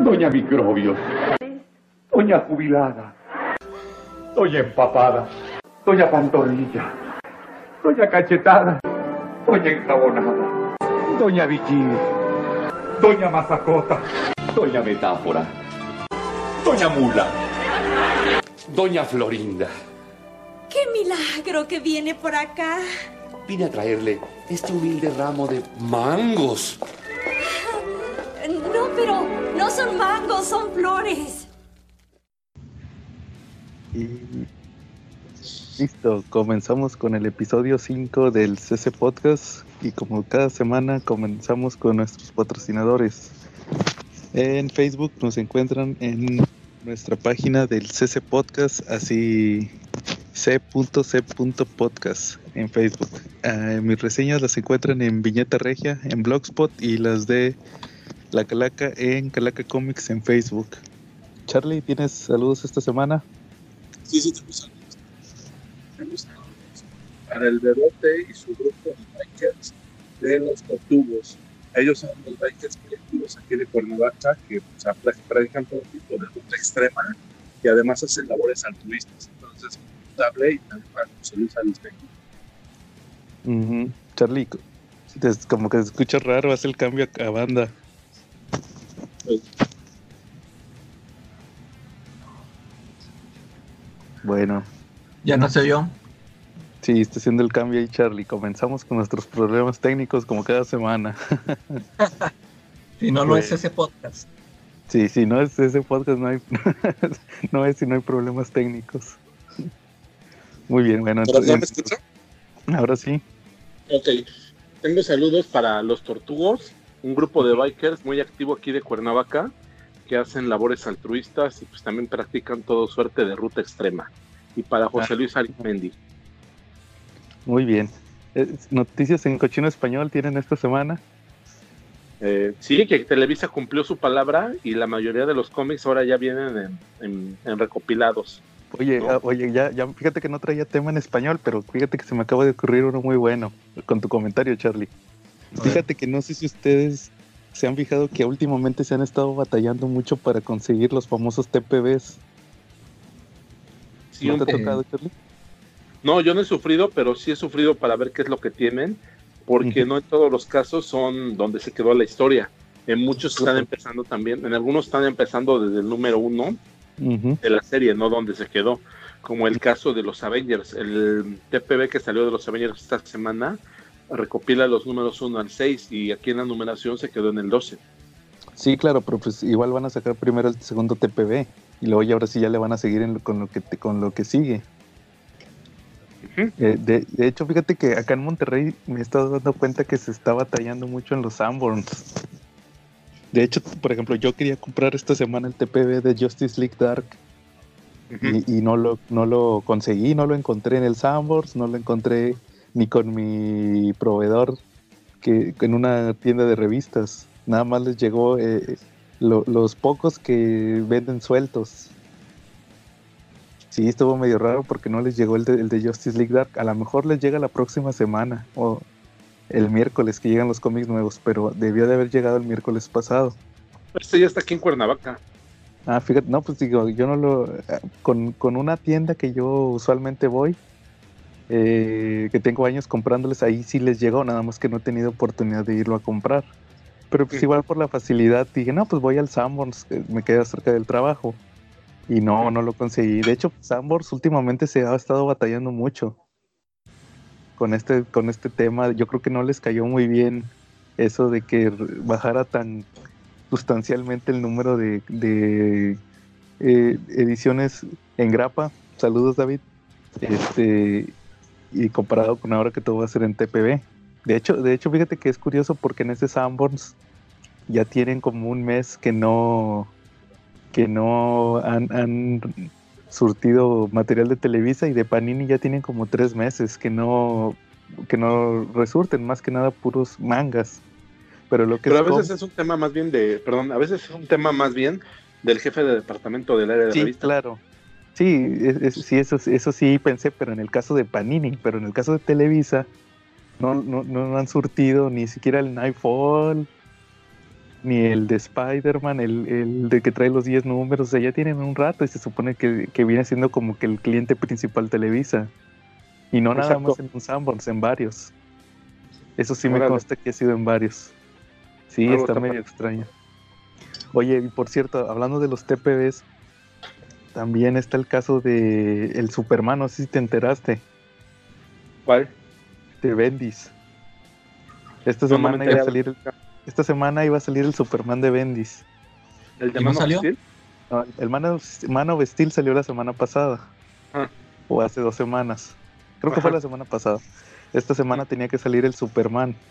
Doña Microbios. Doña Jubilada. Doña Empapada. Doña Pantorrilla. Doña Cachetada. Doña Enjabonada. Doña Vicky. Doña Mazacota. Doña Metáfora. Doña Mula. Doña Florinda. ¡Qué milagro que viene por acá! Vine a traerle este humilde ramo de mangos. Son mangos, son flores. Listo, comenzamos con el episodio 5 del CC Podcast y como cada semana comenzamos con nuestros patrocinadores. En Facebook nos encuentran en nuestra página del CC Podcast, así c.c.podcast en Facebook. Uh, mis reseñas las encuentran en Viñeta Regia, en Blogspot y las de La Calaca en Calaca Comics en Facebook. Charlie, ¿tienes saludos esta semana? Sí, sí, tengo saludos. Tengo saludos. Para el Bebote y su grupo de bikers de los Tortugos. Ellos son los bikers colectivos aquí de Cuernavaca que pues, practican todo tipo de ruta extrema y además hacen labores altruistas. Entonces, hablé y también para José Luis Arismendi. Uh -huh. Charlie, como que se escucha raro, hace el cambio a banda. Bueno, Ya no sé yo. sí, está haciendo el cambio ahí, Charlie. Comenzamos con nuestros problemas técnicos como cada semana. Si no, no es ese podcast. Sí, sí, no es ese podcast, no hay, no es si no hay problemas técnicos. Muy bien, bueno, ¿Pero ya me entonces, escuchó? ahora sí. Ok. Tengo saludos para los Tortugos, un grupo de bikers muy activo aquí de Cuernavaca que hacen labores altruistas y pues también practican todo suerte de ruta extrema. Y para José Luis Arismendi. Muy bien. Eh, Noticias en cochino español tienen esta semana. Eh, sí, que Televisa cumplió su palabra y la mayoría de los cómics ahora ya vienen en, en- en recopilados. Oye, ¿No? ah, oye, ya, ya, fíjate que no traía tema en español, pero fíjate que se me acaba de ocurrir uno muy bueno con tu comentario, Charlie. Fíjate que no sé si ustedes se han fijado que últimamente se han estado batallando mucho para conseguir los famosos TPBs. Sí, ¿No te ha tocado, Charlie? No, yo no he sufrido, pero sí he sufrido para ver qué es lo que tienen, porque no en todos los casos son donde se quedó la historia. En muchos están empezando también, en algunos están empezando desde el número uno de la serie, no donde se quedó, como el caso de los Avengers. El TPB que salió de los Avengers esta semana recopila los números 1 al 6 y aquí en la numeración se quedó en el 12. Sí, claro, pero pues igual van a sacar primero el segundo TPB y luego ya ahora sí ya le van a seguir en lo- con lo que con lo que sigue. Eh, de, de hecho, fíjate que acá en Monterrey me he estado dando cuenta que se está batallando mucho en los Sanborns. De hecho, por ejemplo, yo quería comprar esta semana el TPB de Justice League Dark y no lo no lo conseguí, no lo encontré en el Sanborns, no lo encontré ni con mi proveedor que en una tienda de revistas. Nada más les llegó eh, lo- los pocos que venden sueltos. Sí, estuvo medio raro porque no les llegó el de, el de Justice League Dark. A lo mejor les llega la próxima semana o el miércoles que llegan los cómics nuevos, pero debió de haber llegado el miércoles pasado. Este ya está aquí en Cuernavaca. Ah, fíjate, no, pues digo, yo no lo. eh, Con, con una tienda que yo usualmente voy, eh, que tengo años comprándoles, ahí sí les llegó, nada más que no he tenido oportunidad de irlo a comprar. Pero pues Sí. igual por la facilidad dije, no, pues voy al Sanborns, que me queda cerca del trabajo. Y no, no lo conseguí. De hecho, Sanborns últimamente se ha estado batallando mucho con este, con este tema. Yo creo que no les cayó muy bien eso de que bajara tan sustancialmente el número de, de, eh, ediciones en grapa. Saludos, David. Este, y comparado con ahora que todo va a ser en TPB. De hecho, de hecho, fíjate que es curioso porque en este Sanborns ya tienen como un mes que no que no han, han surtido material de Televisa y de Panini ya tienen como tres meses que no que no resurten más que nada puros mangas pero lo que Pero a es veces es un tema más bien de, perdón, a veces es un tema más bien del jefe de departamento del área de Sí, revista. claro. Sí, es- es- sí eso, eso sí pensé, pero en el caso de Panini, pero en el caso de Televisa, no, no, no han surtido ni siquiera el Nightfall, ni el de Spider-Man, el, el de que trae los 10 números, o sea, ya tienen un rato y se supone que, que viene siendo como que el cliente principal Televisa. Y no nada Exacto. más en un Sanborns, en varios. Eso sí me consta que ha sido en varios. Sí, Algo está medio extraño. Oye, y por cierto, hablando de los TPBs, también está el caso de el Superman, no sé si te enteraste, ¿Cuál? de Bendis. Esta No, semana iba a salir el, esta semana iba a salir el Superman de Bendis. ¿El de ¿Y no Man of salió? Steel? No, el Man of, Man of Steel salió la semana pasada. Ah. O hace dos semanas. Creo que fue la semana pasada. Esta semana tenía que salir el Superman.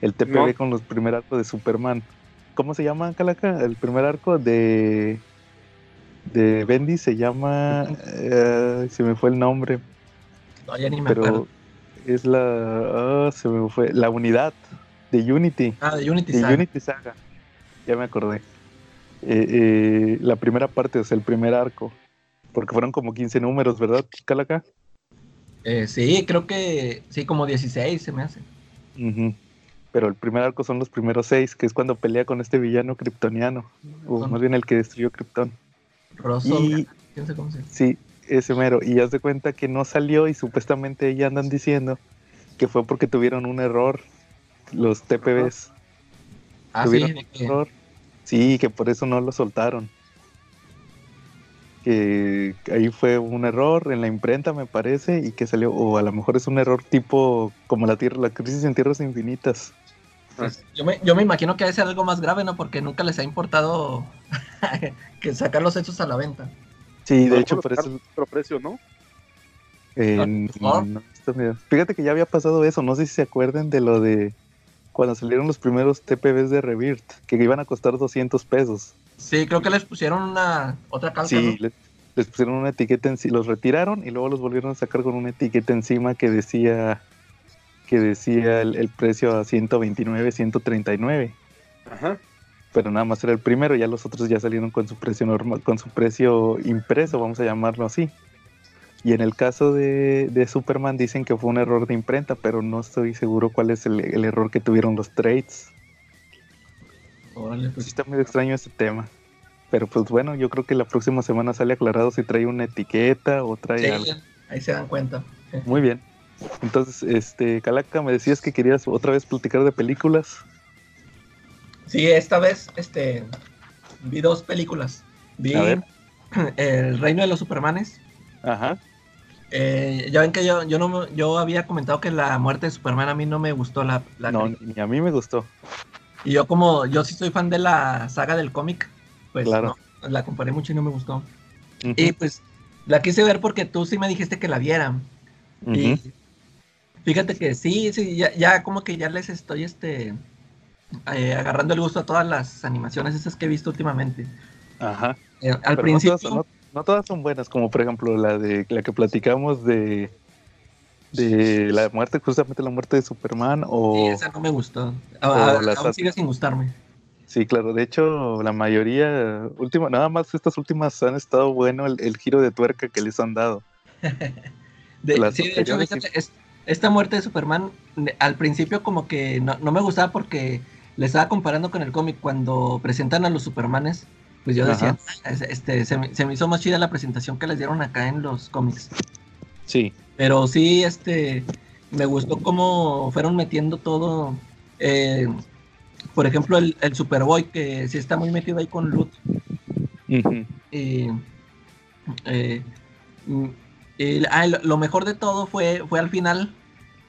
El TPB No. con los primer arco de Superman. ¿Cómo se llama, Calaca? El primer arco de. De Bendy se llama. eh, se me fue el nombre. No, ya ni me acuerdo. Pero es la. ah, se me fue. La unidad de Unity. Ah, de Unity De Saga. Unity Saga. Ya me acordé. Eh, eh, la primera parte, o sea, el primer arco. Porque fueron como 15 números, ¿verdad, Calaca? Eh, sí, creo que sí, como 16 se me hace. Pero el primer arco son los primeros seis, que es cuando pelea con este villano kryptoniano. O más bien el que destruyó Krypton. Y quién sabe cómo se llama. sí, ese mero. Y haz de cuenta que no salió y supuestamente ya andan diciendo que fue porque tuvieron un error. Los TPBs Ah, sí, tuvieron de un que- error. Sí, que por eso no lo soltaron. Que ahí fue un error en la imprenta, me parece, y que salió, o a lo mejor es un error tipo como la tierra, la crisis en tierras infinitas. Pues, yo, me, yo me imagino que debe ser algo más grave, ¿no? Porque nunca les ha importado que sacar los hechos a la venta. Sí, de hecho, por eso otro precio, ¿no? Eh, favor. no, Fíjate que ya había pasado eso, no sé si se acuerdan de lo de cuando salieron los primeros TPBs de Rebirth, que iban a costar 200 pesos. Sí, creo que les pusieron una otra calca, Sí, ¿no? les, les pusieron una etiqueta en sí, los retiraron y luego los volvieron a sacar con una etiqueta encima que decía que decía el, el precio a 129, 139, Ajá. pero nada más era el primero, ya los otros ya salieron con su precio normal, con su precio impreso, vamos a llamarlo así. Y en el caso de, de Superman dicen que fue un error de imprenta, pero no estoy seguro cuál es el, el error que tuvieron los trades. Órale, Pues sí está medio extraño este tema. Pero pues bueno, yo creo que la próxima semana sale aclarado si trae una etiqueta o trae sí, algo. ahí se dan cuenta. Muy bien. Entonces, este, Calaca, me decías que querías otra vez platicar de películas. Sí, esta vez este vi dos películas. Vi A ver. El Reino de los Supermanes. Ajá. Eh, ya ven que yo, yo, no, me- yo había comentado que la muerte de Superman a mí no me gustó la, la No, película. ni a mí me gustó. Y yo como yo sí soy fan de la saga del cómic, pues Claro. no, la comparé mucho y no me gustó. Y pues la quise ver porque tú sí me dijiste que la viera. Y fíjate que sí, sí, ya, ya como que ya les estoy este eh, agarrando el gusto a todas las animaciones esas que he visto últimamente. Ajá. Eh, al Pero no principio, todas, no- no todas son buenas, como por ejemplo la de la que platicamos de de la muerte, justamente la muerte de Superman sí, o esa no me gustó. Ah, las aún sigue sin gustarme. Sí, claro. De hecho, la mayoría, última, nada más estas últimas han estado bueno el, el giro de tuerca que les han dado. De, Las sí, de hecho, fíjate, es- esta muerte de Superman, al principio como que no, no me gustaba porque le estaba comparando con el cómic cuando presentan a los Supermanes, pues yo decía, "Ah, es- este, se, me, se me hizo más chida la presentación que les dieron acá en los cómics. Sí. Pero sí, este, me gustó cómo fueron metiendo todo. eh, por ejemplo, el, el Superboy, que sí está muy metido ahí con Lut. Ujú. Y, eh, y, ah, lo, mejor de todo fue, fue al final,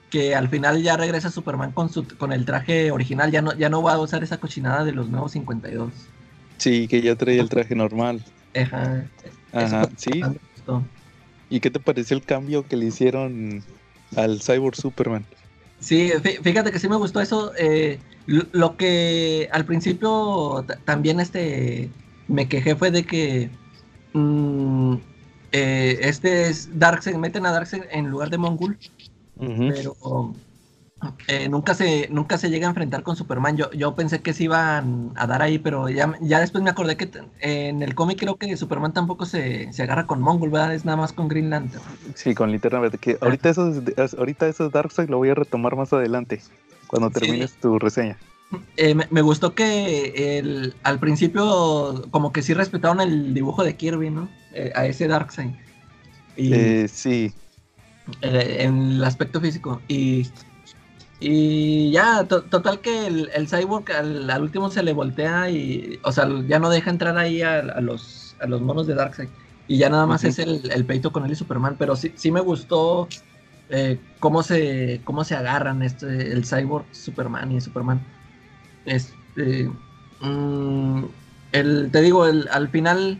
que al final ya regresa Superman con, su, con el traje original, ya no, ya no va a usar esa cochinada de los nuevos 52. Sí, que ya traía el traje normal. Ajá. Ajá, sí. ¿Y qué te pareció el cambio que le hicieron al Cyborg Superman? Sí, fí- fíjate que sí me gustó eso. eh, lo, que al principio ta- también este me quejé fue de que mm, eh, este es Darkseid, meten a Darkseid en lugar de Mongul, pero eh, nunca se nunca se llega a enfrentar con Superman. Yo, yo pensé que se iban a dar ahí, pero ya, ya después me acordé que en el cómic creo que Superman tampoco se, se agarra con Mongul, ¿verdad? Es nada más con Green Lantern. Sí, con linterna verde. Que ahorita eso, es- ahorita eso es Darkseid lo voy a retomar más adelante, cuando Sí. termines tu reseña. Eh, me, me gustó que el, al principio como que sí respetaron el dibujo de Kirby, ¿no? Eh, a ese Darkseid. Y Eh, sí, en el aspecto físico. Y, y ya, to- total que el, el cyborg al, al último se le voltea y, o sea, ya no deja entrar ahí a, a los, a los monos de Darkseid. Y ya nada más es el, el peito con él y Superman. Pero sí, sí me gustó eh, cómo, se, cómo se agarran este, el cyborg, Superman y Superman. Este, mm, el, te digo, el, al final...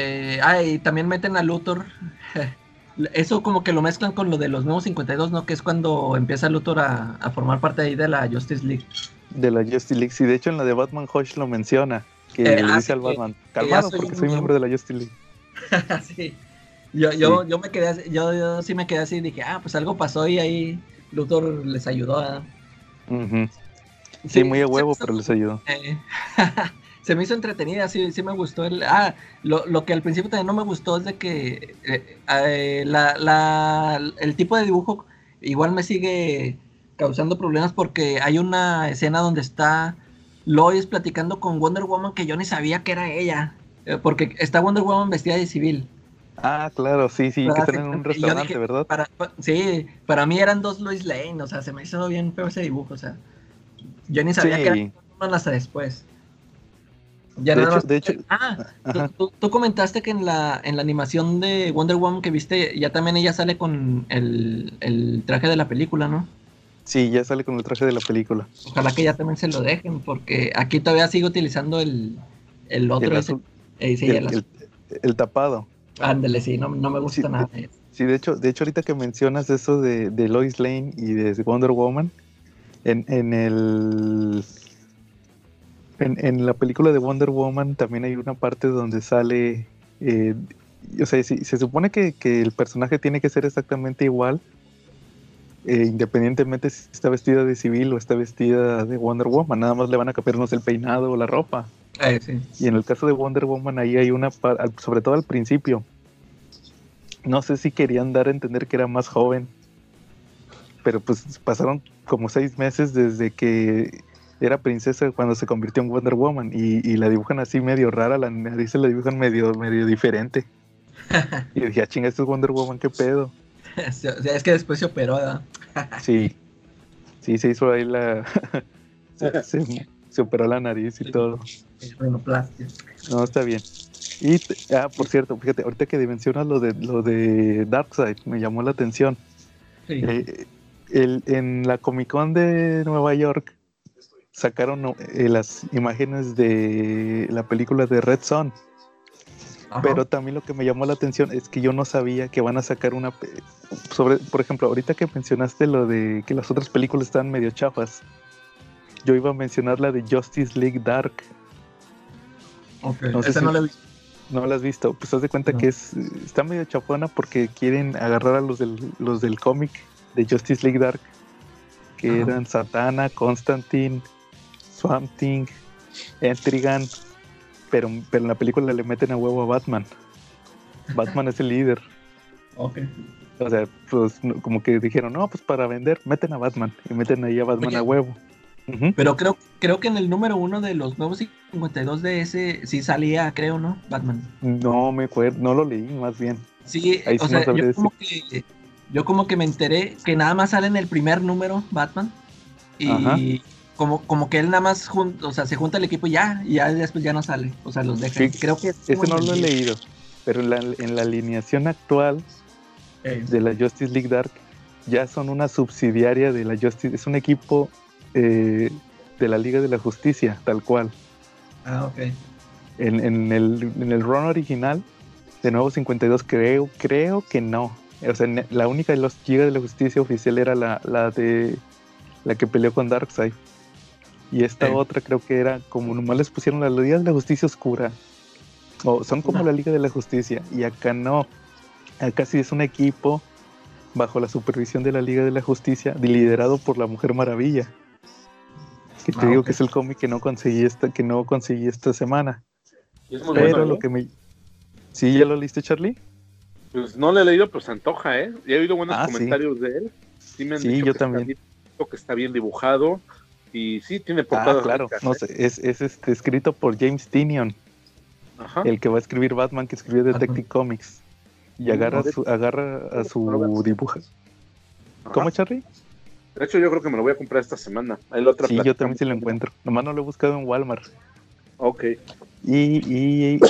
Eh, ah, y también meten a Luthor. Eso como que lo mezclan con lo de los nuevos 52, ¿no? Que es cuando empieza Luthor a, a formar parte ahí de la Justice League. de la Justice League. Sí, de hecho en la de Batman Hush lo menciona. Que Eh, le ah, dice sí, al Batman, calmado soy porque soy miembro". de la Justice League. sí. Yo, yo, yo me quedé así, yo, yo sí me quedé así y dije, ah, pues algo pasó y ahí Luthor les ayudó a... Sí, muy a huevo, pero les ayudó. eh, se me hizo entretenida, sí, sí me gustó. El, ah, lo, lo que al principio también no me gustó es de que eh, eh, la, la- el tipo de dibujo igual me sigue causando problemas porque hay una escena donde está Lois platicando con Wonder Woman que yo ni sabía que era ella. eh, Porque está Wonder Woman vestida de civil. Ah, claro, sí, sí, que están en un restaurante, dije, ¿verdad? Para, pa- sí, para mí eran dos Lois Lane, o sea, se me hizo bien feo ese dibujo, o sea. Yo ni sabía que Sí, Woman hasta después. Ya de nada hecho, más- de hecho, Ah, tú, ajá. tú- tú comentaste que en la, en la animación de Wonder Woman que viste, ya también ella sale con el, el traje de la película, ¿no? sí, ya sale con el traje de la película. Ojalá que ya también se lo dejen, porque aquí todavía sigo utilizando el, el otro. El ese. Eh, sí, el, el azul. el- el tapado. Ándale, sí, no, no me gusta Sí, nada. de. Sí, de hecho, de hecho ahorita que mencionas eso de, de Lois Lane y de Wonder Woman, en, en el en, en la película de Wonder Woman también hay una parte donde sale eh, o sea, si- se supone que, que el personaje tiene que ser exactamente igual, eh, independientemente si está vestida de civil o está vestida de Wonder Woman, nada más le van a cambiarnos el peinado o la ropa. Eh, sí. Y en el caso de Wonder Woman, ahí hay una, sobre todo al principio. No sé si querían dar a entender que era más joven, pero pues pasaron como seis meses desde que era princesa cuando se convirtió en Wonder Woman y, y la dibujan así medio rara, la nariz se la dibujan medio, medio diferente. Y dije, ah, chinga, esto es Wonder Woman, qué pedo. O sea, es que después se operó, ¿verdad? Sí, sí, se hizo ahí la. se, se- se operó la nariz y todo. No, está bien. Y, ah, por cierto, fíjate, ahorita que mencionas lo de lo de Darkseid, me llamó la atención. Sí. Eh, el- en la Comic Con de Nueva York sacaron eh, las imágenes de la película de Red Son, Ajá. pero también lo que me llamó la atención es que yo no sabía que van a sacar una sobre, por ejemplo, ahorita que mencionaste lo de que las otras películas están medio chafas, yo iba a mencionar la de Justice League Dark. Ok, no sé esa si- no la he visto. ¿No la has visto? Pues haz de cuenta No. que es está medio chafona porque quieren agarrar a los del, los del cómic de Justice League Dark, que Ajá. eran Satana, Constantine, Swamp Thing, Etrigan, pero, pero en la película le meten a huevo a Batman. Batman es el líder. Ok. O sea, pues no- como que dijeron, no, pues para vender, meten a Batman. Y meten ahí a Batman Oye. a huevo. Pero creo, creo que en el número uno de los nuevos 52 de ese sí salía, creo, ¿no? Batman. No me acuerdo, no lo leí más bien. Sí, Ahí o sí no sea, sabría yo como, que, yo como que me enteré que nada más sale en el primer número Batman. Y Ajá. Como, como que él nada más jun- o sea, se junta el equipo y ya, y ya después ya no sale. O sea, los dejan. Sí, Creo que es Ese no lo he leído. Pero en la, en la alineación actual Eh, de la Justice League Dark ya son una subsidiaria de la Justice, es un equipo eh, de la Liga de la Justicia, tal cual. Ah, ok. En, en el, en el run original de Nuevo 52 creo, creo que no. O sea, la única de los Liga de la Justicia oficial era la, la de la que peleó con Darkseid. Y esta Sí. otra creo que era como nomás les pusieron la Liga de la Justicia Oscura. O son como la Liga de la Justicia. Y acá no. Acá sí es un equipo bajo la supervisión de la Liga de la Justicia, liderado por la Mujer Maravilla. Que te Ah, digo que es el cómic que no conseguí esta, que no conseguí esta semana. Y es muy Pero bueno, lo ¿eh? que me. ¿Sí ya lo leíste, Charlie? Pues no le he leído, pero se antoja, ¿eh? Y he oído buenos Ah, sí. comentarios de él. Sí, me han Sí, dicho yo que también. Está bien, que está bien dibujado, Y sí, tiene Ah, portadas claro, ricas, no ¿eh? es, es este, escrito por James Tinion, Ajá. el que va a escribir Batman que escribió Detective Comics. Y Mm, agarra, su, agarra a su dibujo. ¿Cómo, Charlie? De hecho, yo creo que me lo voy a comprar esta semana. Ahí la otra Sí, yo también sí lo encuentro. Nomás no lo he buscado en Walmart. Ok. Y, y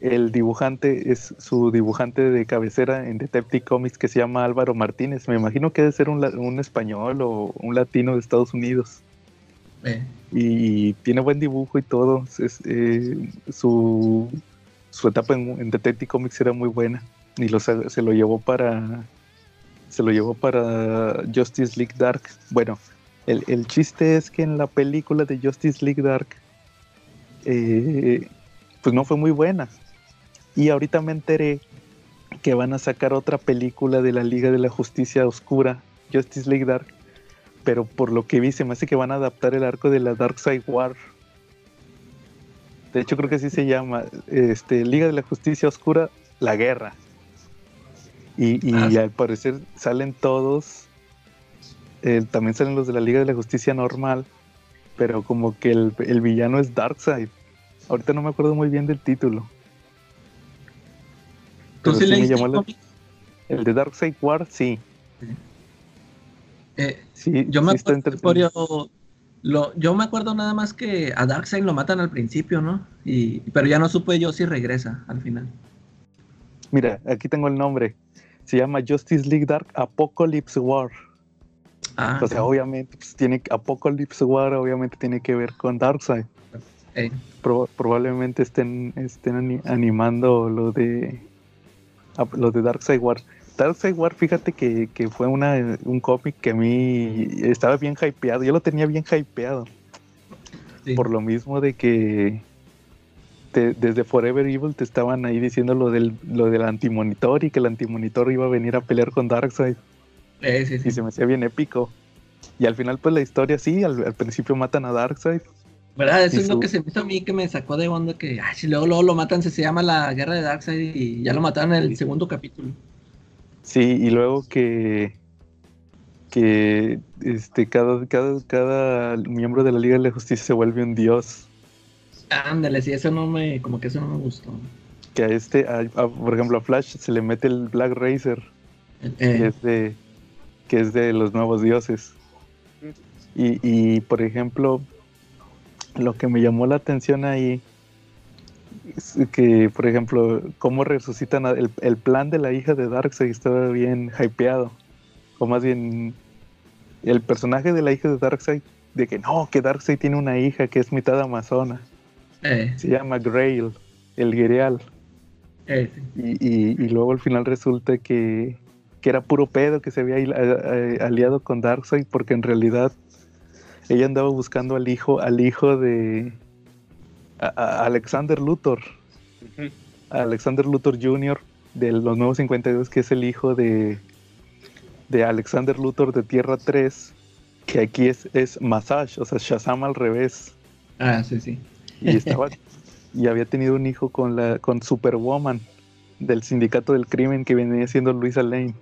el dibujante es su dibujante de cabecera en Detective Comics que se llama Álvaro Martínez. Me imagino que debe ser un, la- un español o un latino de Estados Unidos. Eh, Y tiene buen dibujo y todo. Eh, su, su etapa en, en Detective Comics era muy buena. Y lo, se lo llevó para. Se lo llevó para Justice League Dark. Bueno, el, el chiste es que en la película de Justice League Dark. eh, pues no fue muy buena. Y ahorita me enteré que van a sacar otra película de la Liga de la Justicia Oscura, Justice League Dark. Pero por lo que vi, se me hace que van a adaptar el arco de la Dark Side War. De hecho, creo que así se llama. Este, Liga de la Justicia Oscura, la guerra. Y, y Ah, sí. al parecer salen todos. eh, también salen los de la Liga de la Justicia normal. Pero como que el, el villano es Darkseid. Ahorita no me acuerdo muy bien del título. ¿Tú sí sí me llamó la-? El de Darkseid War, sí. Eh, sí yo me sí acuerdo, lo, yo me acuerdo nada más que a Darkseid lo matan al principio, ¿no? Y, pero ya no supe yo si regresa al final. Mira, aquí tengo el nombre. Se llama Justice League Dark Apocalypse War. Ah, O sea, obviamente, pues, tiene Apocalypse War, obviamente tiene que ver con Darkseid. Pro- probablemente estén, estén ani- animando lo de lo de Darkseid War. Darkseid War, fíjate que, que fue una, un cómic que a mí estaba bien hypeado. Yo lo tenía bien hypeado. sí. Por lo mismo de que te- desde Forever Evil te estaban ahí diciendo lo del, lo del antimonitor y que el antimonitor iba a venir a pelear con Darkseid. Eh, sí, sí. Y se me hacía bien épico. Y al final, pues la historia sí, al, al principio matan a Darkseid. ¿Verdad? Eso Y es lo que se me hizo a mí que me sacó de onda que, ay, si luego, luego lo matan, se, se llama la guerra de Darkseid y ya lo mataron en el segundo capítulo. Sí, y luego que que este cada, cada, cada miembro de la Liga de la Justicia se vuelve un dios. Ándale, sí, eso no me, como que eso no me gustó. Que a este, a- a- por ejemplo, a Flash se le mete el Black Racer, que Eh, es de que es de los nuevos dioses. Y, y, por ejemplo, lo que me llamó la atención ahí que, por ejemplo, cómo resucitan a- el, el plan de la hija de Darkseid estaba bien hypeado. O más bien, el personaje de la hija de Darkseid, de que no, que Darkseid tiene una hija que es mitad amazona. eh, Se llama Grail, el Guireal. eh, sí. Y, y- y luego al final resulta que, que era puro pedo, que se había aliado con Darkseid, porque en realidad ella andaba buscando al hijo, al hijo de a- a Alexander Luthor, Alexander Luthor Jr. de los nuevos 52, que es el hijo de, de Alexander Luthor de Tierra 3, que aquí es, es Massage, o sea, Shazam al revés. Ah, sí, sí. Y estaba y había tenido un hijo con la con Superwoman del sindicato del crimen que venía siendo Luisa Lane.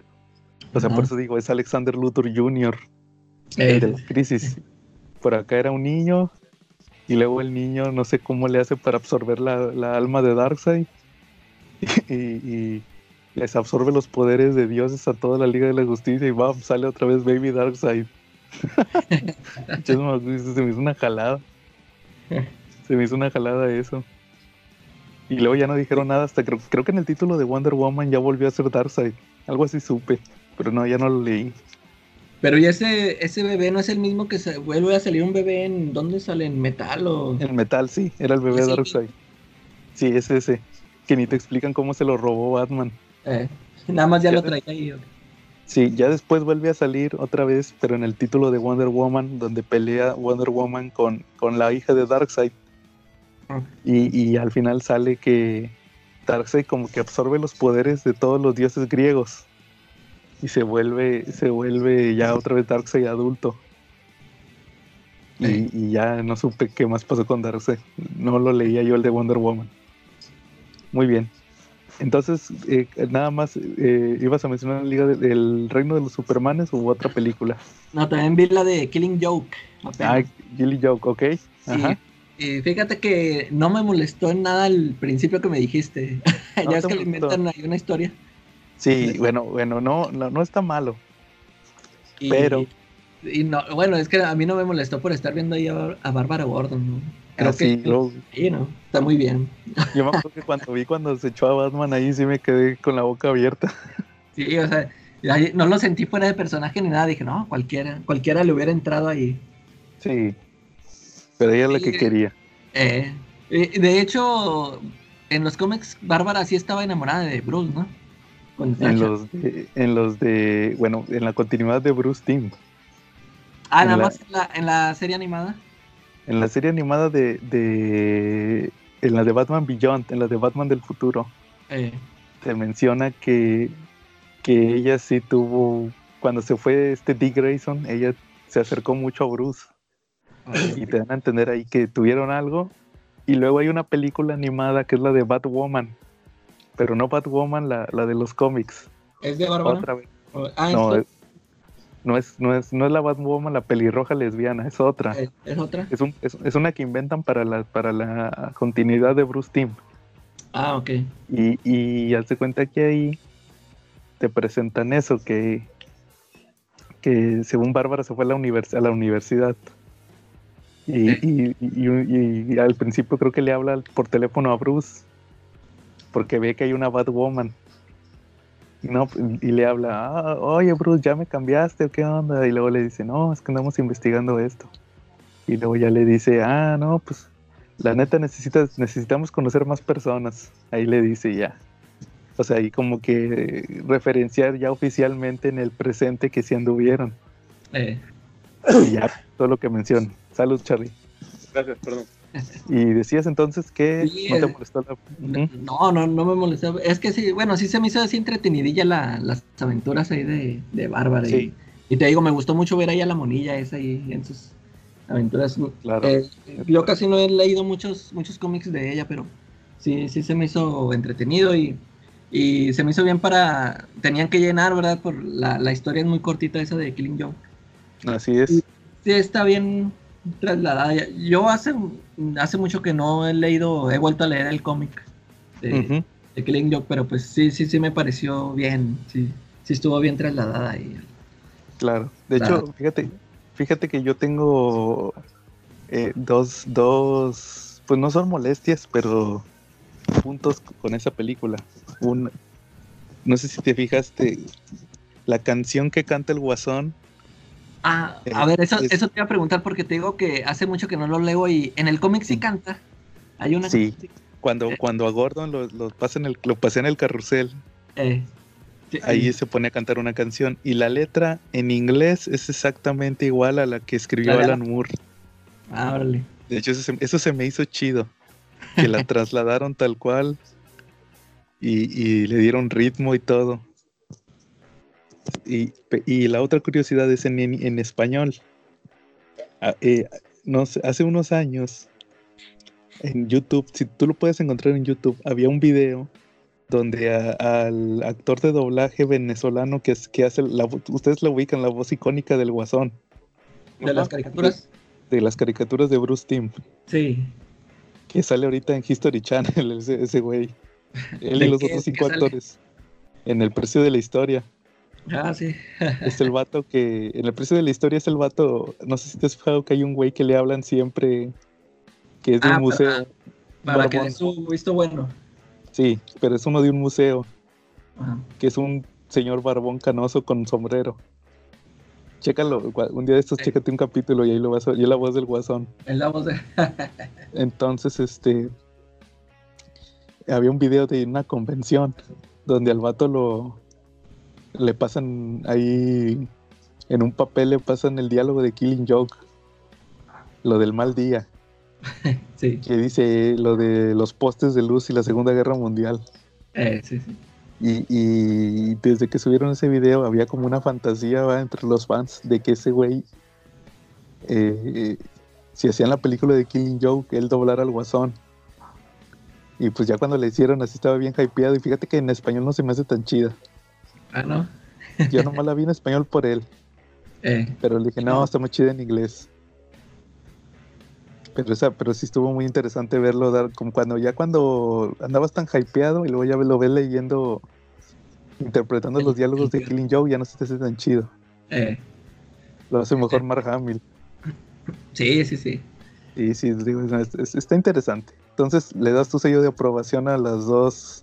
O sea, por eso digo, es Alexander Luthor Jr., Eh, el de la crisis. Por acá era un niño y luego el niño no sé cómo le hace para absorber la, la alma de Darkseid y, les absorbe los poderes de dioses a toda la Liga de la Justicia y va, sale otra vez Baby Darkseid. Se me hizo una jalada. Se me hizo una jalada eso. Y luego ya no dijeron nada hasta creo, creo que en el título de Wonder Woman ya volvió a ser Darkseid. Algo así supe. Pero no, ya no lo leí. Pero ya ese, ese bebé no es el mismo que se vuelve a salir un bebé en. ¿Dónde sale? ¿En metal o.? El metal, sí, era el bebé ¿Es el Darkseid. Sí, es ese. Que ni te explican cómo se lo robó Batman. Eh, nada más ya Ya lo traía ahí. Sí, ya después vuelve a salir otra vez, pero en el título de Wonder Woman, donde pelea Wonder Woman con, con la hija de Darkseid. Ok. Y, y al final sale que Darkseid como que absorbe los poderes de todos los dioses griegos. Y se vuelve, se vuelve ya otra vez Darkseid adulto. Y, Sí. y ya no supe qué más pasó con Darkseid. No lo leía yo el de Wonder Woman. Muy bien. Entonces, eh, nada más, eh, ¿ibas a mencionar la Liga del Reino de los Supermanes u otra película? No, también vi la de Killing Joke. Ah, Killing Joke, ok. Ajá. Y, fíjate que no me molestó en nada al principio que me dijiste. ya es que le inventan ahí una historia. Sí, bueno, bueno, no, no, no está malo. pero. Y no, bueno, es que a mí no me molestó por estar viendo ahí a, a Bárbara Gordon, ¿no? Creo que sí, ¿no? Está muy bien. Yo me acuerdo que cuando vi cuando se echó a Batman ahí sí me quedé con la boca abierta. Sí, o sea, no lo sentí fuera de personaje ni nada. Dije, no, cualquiera, cualquiera le hubiera entrado ahí. Sí, pero ella es la que quería. Eh, de hecho, en los cómics, Bárbara sí estaba enamorada de Bruce, ¿no? En los, de, en los de, bueno, en la continuidad de Bruce Team. Ah, nada más en la, en la serie animada. En la serie animada de, de. En la de Batman Beyond, en la de Batman del futuro. Eh. Se menciona que. Que ella sí tuvo. Cuando se fue este Dick Grayson, ella se acercó mucho a Bruce. Y te dan a entender ahí que tuvieron algo. Y luego hay una película animada que es la de Batwoman. Pero no Batwoman, la, la de los cómics. ¿Es de Bárbara? Otra vez. Ah, no, es, no es, no es, no es la Batwoman, la pelirroja lesbiana, es otra. ¿Es, otra? Es, un, es, una que inventan para la, para la continuidad de Bruce Team. Ah, ok. Y, y hazte cuenta que ahí te presentan eso, que, que según Bárbara se fue a la, a la universidad. Y, y, y, al principio creo que le habla por teléfono a Bruce, porque ve que hay una Batwoman. No, y le habla, ah, oye Bruce, ya me cambiaste, ¿qué onda? Y luego le dice, no, es que andamos investigando esto. Y luego ya le dice, ah, no, pues la neta necesitas, necesitamos conocer más personas. Ahí le dice ya. O sea, ahí como que referenciar ya oficialmente en el presente que sí anduvieron. Eh. Y ya, todo lo que menciona. Salud, Charlie. Gracias, perdón. Y decías entonces que no te molestó la... No, no, no me molestó. Es que sí, bueno, sí se me hizo así entretenidilla las aventuras ahí de, de Bárbara. Y, te digo, me gustó mucho ver ahí a la monilla esa ahí en sus aventuras. Claro. Eh, yo casi no he leído muchos, muchos cómics de ella, pero sí, sí se me hizo entretenido y, y se me hizo bien para... Tenían que llenar, ¿verdad? Por la, la historia es muy cortita esa de Killing Joe. Así es. sí, está bien trasladada. Yo hace, hace mucho que no he leído, he vuelto a leer el cómic de, Killing Joke, pero pues sí, sí, sí me pareció bien, sí, sí estuvo bien trasladada ahí. Claro, de hecho, fíjate, fíjate que yo tengo eh, dos, dos, pues no son molestias, pero puntos con esa película. Un, no sé si te fijaste, la canción que canta el guasón Ah, a ver, eso, eso te iba a preguntar porque te digo que hace mucho que no lo leo y en el cómic sí canta. Hay una Sí, cuando, eh. cuando a Gordon lo, lo, en el, lo pasé en el carrusel. Eh. ahí se pone a cantar una canción. Y la letra en inglés es exactamente igual a la que escribió Alan Moore. Ah, órale. De hecho, eso se, me hizo chido. Que la trasladaron tal cual. Y, y, le dieron ritmo y todo. Y, la otra curiosidad es en, español. Ah, eh, hace unos años, en YouTube, si tú lo puedes encontrar en YouTube, había un video donde al actor de doblaje venezolano que, es, que hace la ustedes lo ubican, la voz icónica del Guasón. ¿De las caricaturas? De, las caricaturas de Bruce Timm. Sí. Que sale ahorita en History Channel, ese, güey. Él y los otros cinco actores. En el precio de la historia. Ah, sí. es el vato que, en el precio de la historia es el vato, no sé si te has fijado que hay un güey que le hablan siempre, que es de un ah, museo. Para, que es su visto bueno. Sí, pero es uno de un museo, que es un señor barbón canoso con sombrero. Chécalo, un día de estos, chécate un capítulo y ahí lo vas a y es la voz del guasón. Es la voz de... Entonces, este, había un video de una convención donde al vato lo, le pasan ahí en un papel le pasan el diálogo de Killing Joke, lo del mal día. sí. Que dice lo de los postes de luz y la Segunda Guerra Mundial. Eh, sí, sí. Y, desde que subieron ese video había como una fantasía entre los fans de que ese güey, eh, si hacían la película de Killing Joke, él doblara al guasón. Y pues ya cuando le hicieron así estaba bien hypeado. Y fíjate que en español no se me hace tan chida. Ah, ¿no? Yo nomás la vi en español por él. Eh, Pero le dije, no, está muy chida en inglés. Pero, esa, pero sí estuvo muy interesante verlo dar, como cuando ya cuando andabas tan hypeado y luego ya lo ves leyendo, interpretando los diálogos de Killing Joe, ya no se te hace tan chido. eh, Lo hace mejor Mark Hamill. sí, sí, sí. Y sí, digo, es- es- está interesante. Entonces, ¿le das tu sello de aprobación a las dos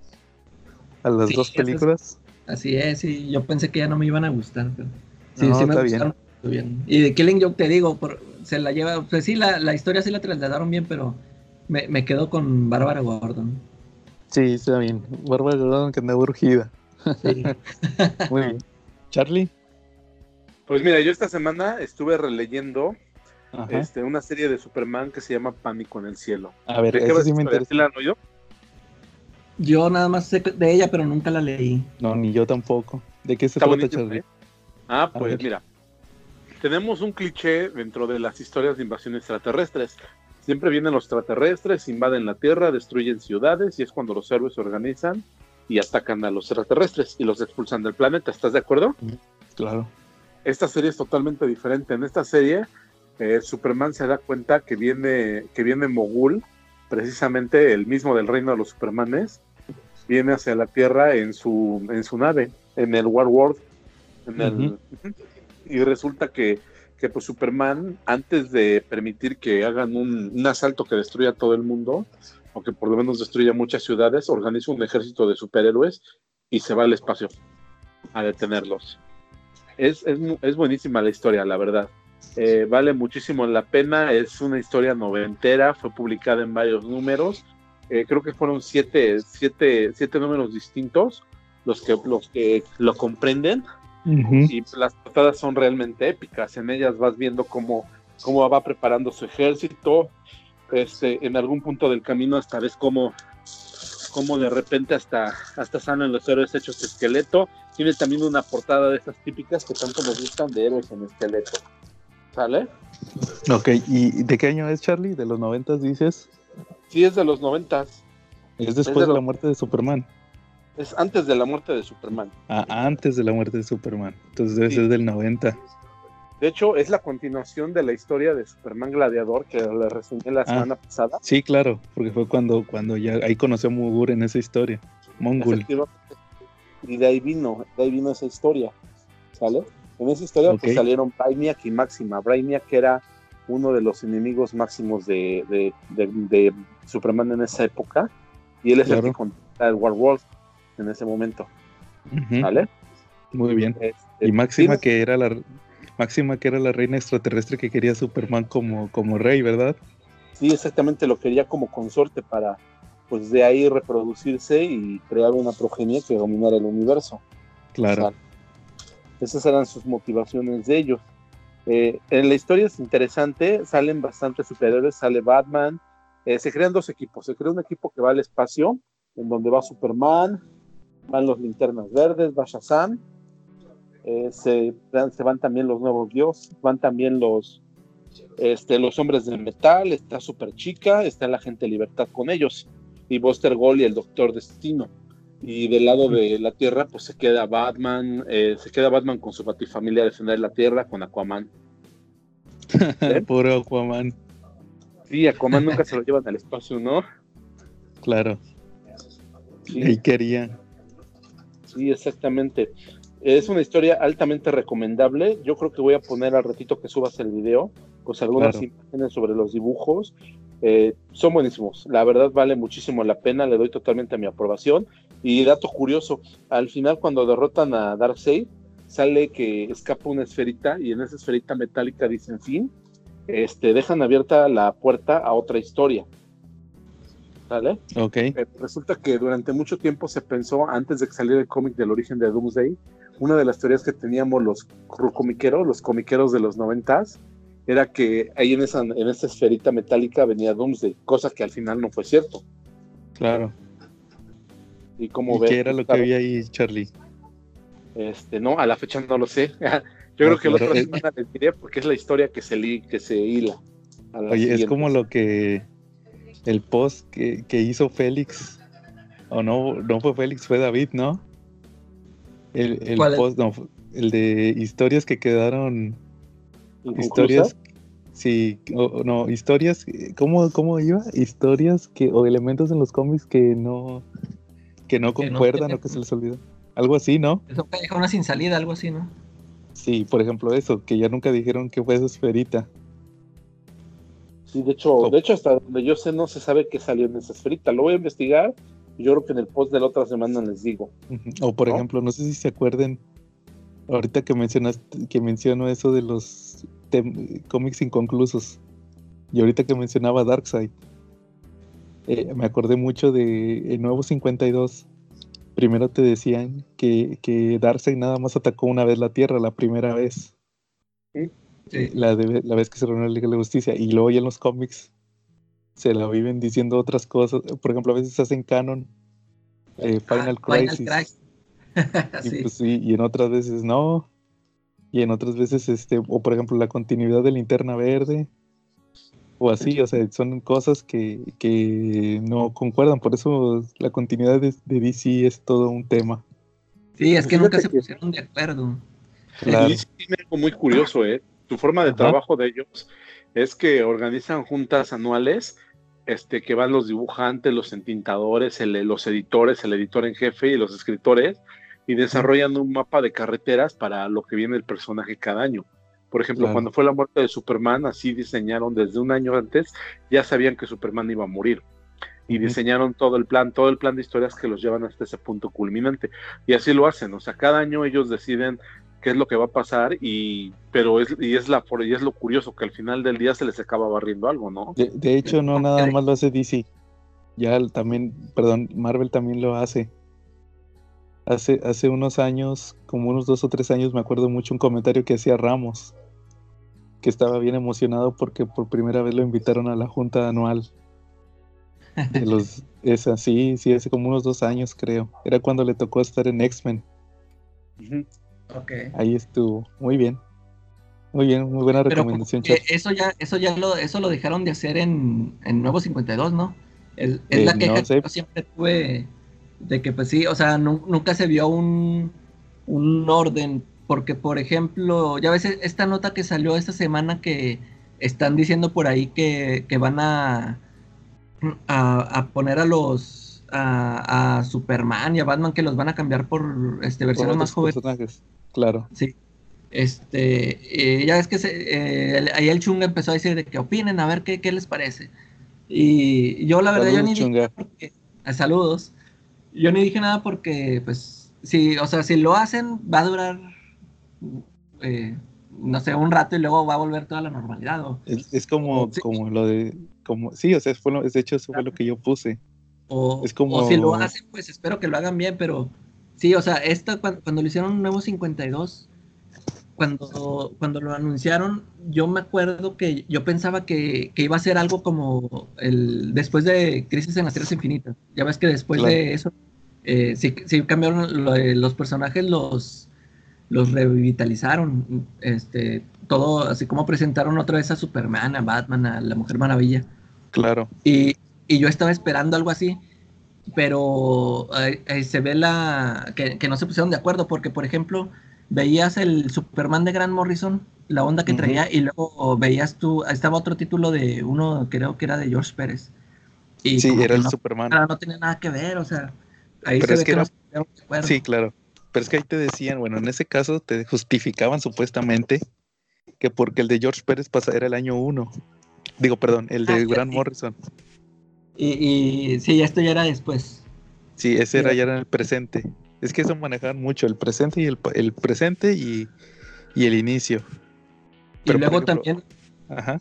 a las Sí, dos películas? Así es, sí. Yo pensé que ya no me iban a gustar, pero sí, No, sí me está bien. gustaron muy bien. Y de Killing Joke te digo, por- se la lleva, pues sí, la, la historia sí la trasladaron bien, pero me, me quedo con Bárbara Gordon. Sí, está bien. Bárbara Gordon que anda urgida. Sí. Muy bien. Charlie. Pues mira, yo esta semana estuve releyendo Ajá. este, una serie de Superman que se llama Pánico en el Cielo. A ver, ¿De qué sí me interesa. ¿Sí la han oído? Yo nada más sé de ella, pero nunca la leí. No, ni yo tampoco. ¿De qué se Está trata, Charlie? ¿eh? Ah, A pues mira. Tenemos un cliché dentro de las historias de invasión extraterrestres. Siempre vienen los extraterrestres, invaden la Tierra, destruyen ciudades y es cuando los héroes se organizan y atacan a los extraterrestres y los expulsan del planeta. ¿Estás de acuerdo? Claro. Esta serie es totalmente diferente. En esta serie, eh, Superman se da cuenta que viene, que viene Mogul, precisamente el mismo del reino de los Supermanes, viene hacia la Tierra en su, en su nave, en el War World. En el-. Y resulta que, que pues Superman, antes de permitir que hagan un, un asalto que destruya todo el mundo, o que por lo menos destruya muchas ciudades, organiza un ejército de superhéroes y se va al espacio a detenerlos. Es, es, es buenísima la historia, la verdad. Eh, vale muchísimo la pena. Es una historia noventera, fue publicada en varios números. Eh, creo que fueron siete, siete, siete números distintos los que, los que lo comprenden y las portadas son realmente épicas. En ellas vas viendo cómo, cómo va preparando su ejército. Este, en algún punto del camino hasta ves cómo, cómo de repente hasta, hasta salen los héroes hechos de esqueleto. Tiene también una portada de estas típicas que tanto nos gustan de héroes en esqueleto. ¿Sale? Ok, ¿y de qué año es, Charlie? ¿De los noventas dices? Sí, es de los noventas. Es después de de, los- la muerte de Superman. Es antes de la muerte de Superman. Ah, antes de la muerte de Superman. Entonces debe Sí. ser del 90. De hecho, es la continuación de la historia de Superman Gladiador que le reseñé la semana pasada. Sí, claro, porque fue cuando, cuando ya ahí conoció a Mugur en esa historia. Mongul. Y de ahí vino, de ahí vino esa historia, ¿sale? En esa historia pues, Ok. salieron Brainiac y Máxima. Brainiac era uno de los enemigos máximos de, de- de- de Superman en esa época, y él es el que controla el War World en ese momento. Muy bien. Este, Y Máxima que era la Máxima que era la reina extraterrestre que quería a Superman como, como rey, ¿verdad? Sí, exactamente, lo quería como consorte para, pues de ahí reproducirse y crear una progenie que dominara el universo. Claro. O sea, esas eran sus motivaciones de ellos. Eh, en la historia es interesante, salen bastantes superhéroes, sale Batman, eh, se crean dos equipos, se crea un equipo que va al espacio, en donde va Superman, van los linternas verdes, va Shazam, eh, se, se van también los nuevos dioses, van también los, este, los hombres de metal, está Super Chica, está la gente Libertad con ellos, y Buster Gold y el Doctor Destino. Y del lado de la Tierra, pues se queda Batman, eh, se queda Batman con su batifamilia a defender la Tierra con Aquaman. ¿Eh? Puro Aquaman. Sí, Aquaman nunca se lo llevan al espacio, ¿no? Claro. Sí, Y quería. sí, exactamente. Es una historia altamente recomendable. Yo creo que voy a poner al ratito que subas el video, pues algunas Claro. imágenes sobre los dibujos. Eh, son buenísimos. La verdad vale muchísimo la pena. Le doy totalmente mi aprobación. Y dato curioso, al final cuando derrotan a Darkseid, sale que escapa una esferita y en esa esferita metálica dicen fin. Este, dejan abierta la puerta a otra historia. ¿Sale? Ok. Eh, resulta que durante mucho tiempo se pensó, antes de que saliera el cómic del origen de Doomsday, una de las teorías que teníamos los comiqueros, los comiqueros de los noventas, era que ahí en esa, en esa esferita metálica venía Doomsday, cosa que al final no fue cierto. Claro. Y como ¿Y ves, qué era lo que había ahí, Charlie? Este, no, a la fecha no lo sé. Yo creo que la otra es- semana les diré porque es la historia que se, li- que se hila. Oye, es como lo que el post que, que hizo Félix. O no, no fue Félix, fue David, ¿no? El, el ¿Cuál es? post, no, el de historias que quedaron. Inconclusa. Historias. Sí, o, no, historias. ¿cómo, ¿Cómo iba? Historias que, o elementos en los cómics que no. Que no Que no concuerdan o que se les olvidó. Algo así, ¿no? Eso que deja una sin salida, algo así, ¿no? Sí, por ejemplo, eso, que ya nunca dijeron que fue esa esferita. Sí, de hecho, Oh. de hecho, hasta donde yo sé, no se sabe qué salió en esa esferita. Lo voy a investigar yo creo que en el post de la otra semana les digo. O por ¿No? ejemplo, no sé si se acuerden, ahorita que mencionaste, que menciono eso de los cómics inconclusos, y ahorita que mencionaba Darkseid, eh, me acordé mucho de el nuevo 52. Primero te decían que, que Darkseid nada más atacó una vez la Tierra, la primera vez, Sí. la, de- la vez que se reunió la Liga de la Justicia, y luego ya en los cómics se la viven diciendo otras cosas, por ejemplo, a veces hacen canon. eh, Final Ah, Final Crisis. Crisis. Y, sí. pues, sí, y en otras veces no. Y en otras veces, este, o por ejemplo, la continuidad de linterna verde. O así, o sea, son cosas que, que no concuerdan. Por eso la continuidad de, de DC es todo un tema. Sí, es que Fíjate nunca se pusieron de acuerdo. Claro. Sí tiene algo muy curioso, ¿eh? Su forma de Ajá. trabajo de ellos es que organizan juntas anuales, este, que van los dibujantes, los entintadores, el- los editores, el editor en jefe y los escritores, y desarrollan un mapa de carreteras para lo que viene el personaje cada año. Por ejemplo, Claro. cuando fue la muerte de Superman, así diseñaron desde un año antes, ya sabían que Superman iba a morir. Y diseñaron todo el plan, todo el plan de historias que los llevan hasta ese punto culminante. Y así lo hacen, o sea, cada año ellos deciden qué es lo que va a pasar y pero es y es la y es lo curioso que al final del día se les acaba barriendo algo, ¿no? De, de hecho, no nada más lo hace DC. Ya también, perdón, Marvel también lo hace. Hace, hace unos años, como unos dos o tres años, me acuerdo mucho un comentario que hacía Ramos, que estaba bien emocionado porque por primera vez lo invitaron a la junta anual. De los, es así, sí, hace como unos dos años creo. Era cuando le tocó estar en X-Men. Ujú. Ahí estuvo. Muy bien. Muy bien, muy buena recomendación, eso ya, eso ya lo, eso lo dejaron de hacer en, en Nuevo 52, ¿no? Es, es Eh, la queja no sé. que yo siempre tuve de que pues sí, o sea, nu- nunca se vio un, un orden, porque por ejemplo, ya ves esta nota que salió esta semana que están diciendo por ahí que, que van a, a, a poner a los a, a Superman y a Batman que los van a cambiar por este Por versiones más jóvenes. personajes. Claro. Sí. Este, eh, ya ves que se, eh, el- ahí el Chunga empezó a decir de que opinen, a ver qué, qué les parece. Y yo la verdad, yo ni dije Chunga. nada porque, ah, saludos. Yo ni dije nada porque, pues, si, o sea, si lo hacen, va a durar, eh, no sé, un rato y luego va a volver toda la normalidad. O, Es, es como, Sí. como lo de, como, sí, o sea, fue lo- de hecho eso fue lo que yo puse. O, Es como- o si lo hacen, pues espero que lo hagan bien, pero sí, o sea, esta, cuando, cuando lo hicieron Nuevo 52, cuando, cuando lo anunciaron, yo me acuerdo que yo pensaba que, que iba a ser algo como el después de Crisis en las Tierras Infinitas. Ya ves que después Claro. de eso, eh, sí, sí cambiaron lo- eh, los personajes, los, los revitalizaron. Este, todo, así como presentaron otra vez a Superman, a Batman, a la Mujer Maravilla. Claro. Y, y yo estaba esperando algo así, pero eh, eh, se ve la que, que no se pusieron de acuerdo, porque por ejemplo, veías el Superman de Grant Morrison, la onda que traía, y luego veías tú, estaba otro título de uno, creo que era de George Pérez. Y Sí, era el no, Superman. no tenía nada que ver, o sea, ahí Pero se es ve que que, no era- se pusieron de acuerdo. Sí, claro. Pero es que ahí te decían, bueno, en ese caso te justificaban supuestamente que porque el de George Pérez pasa, era el año uno. Digo, perdón, el de Ah, Grant sí. Morrison. Y, y sí, esto ya era después. Sí, ese era ya era el presente. Es que eso manejaban mucho, el presente y el, el presente y, y el inicio. Y Pero, luego ejemplo- también Ajá.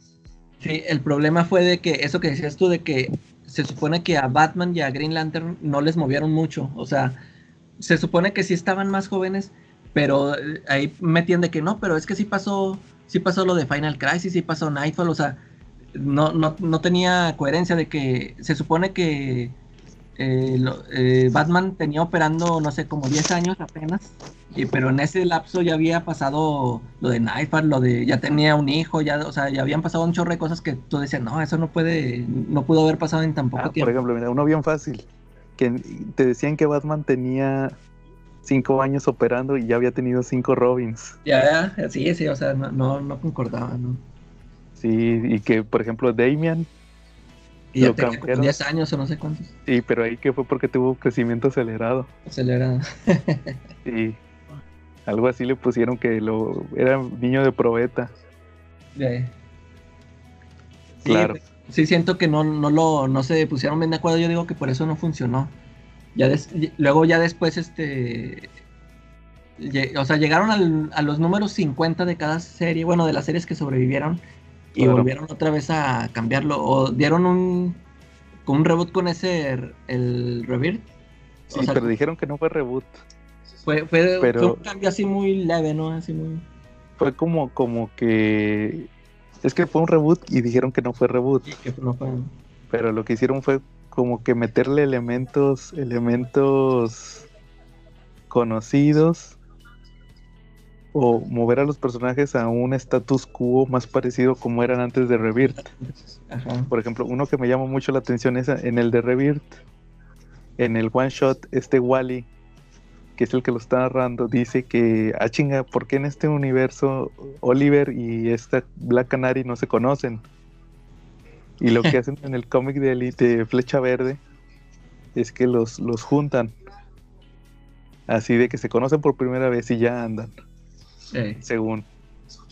Sí, el problema fue de que eso que decías tú, de que se supone que a Batman y a Green Lantern no les movieron mucho. O sea, se supone que sí estaban más jóvenes, pero eh, ahí metían de que no, pero es que sí pasó, sí pasó lo de Final Crisis, sí pasó Nightfall, o sea, no, no, no tenía coherencia de que se supone que eh, lo- eh, Batman tenía operando, no sé, como 10 años apenas. Y, pero en ese lapso ya había pasado lo de Nightfall, lo de ya tenía un hijo, ya, o sea, ya habían pasado un chorro de cosas que tú decías, no, eso no puede, no pudo haber pasado en tan poco Ah, por tiempo. ejemplo, mira, uno bien fácil. Que te decían que Batman tenía cinco años operando y ya había tenido cinco Robins. Ya, ya, sí, sí, o sea, no, no, no concordaba, ¿no? Sí, y que, por ejemplo, Damian, Y ya Lo tenía como cambiaron. 10 años o no sé cuántos. sí, pero ahí que fue porque tuvo crecimiento acelerado. Acelerado. Y algo así le pusieron que lo era niño de probeta. Sí, Claro. Sí, siento que no, no lo, no se pusieron bien de acuerdo. Yo digo que por eso no funcionó. Ya des- luego ya después, este, o sea, llegaron al- a los números 50 de cada serie, bueno, de las series que sobrevivieron y Claro. volvieron otra vez a cambiarlo o dieron un, con un reboot con ese el Rebirth. Sí, O sea, pero dijeron que no fue reboot. Fue, fue, pero- fue un cambio así muy leve, ¿no? Así muy. Fue como, como que. Es que fue un reboot y dijeron que no fue reboot. que no fue- Pero lo que hicieron fue como que meterle elementos, elementos conocidos o mover a los personajes a un status quo más parecido como eran antes de Rebirth. Ajá. Por ejemplo, uno que me llama mucho la atención es en el de Rebirth, en el one shot, este Wally, que es el que lo está narrando, dice que, ah chinga, ¿por qué en este universo Oliver y esta Black Canary no se conocen? Y lo que hacen en el cómic de Elite Flecha Verde es que los, los juntan. Así de que se conocen por primera vez y ya andan, Según.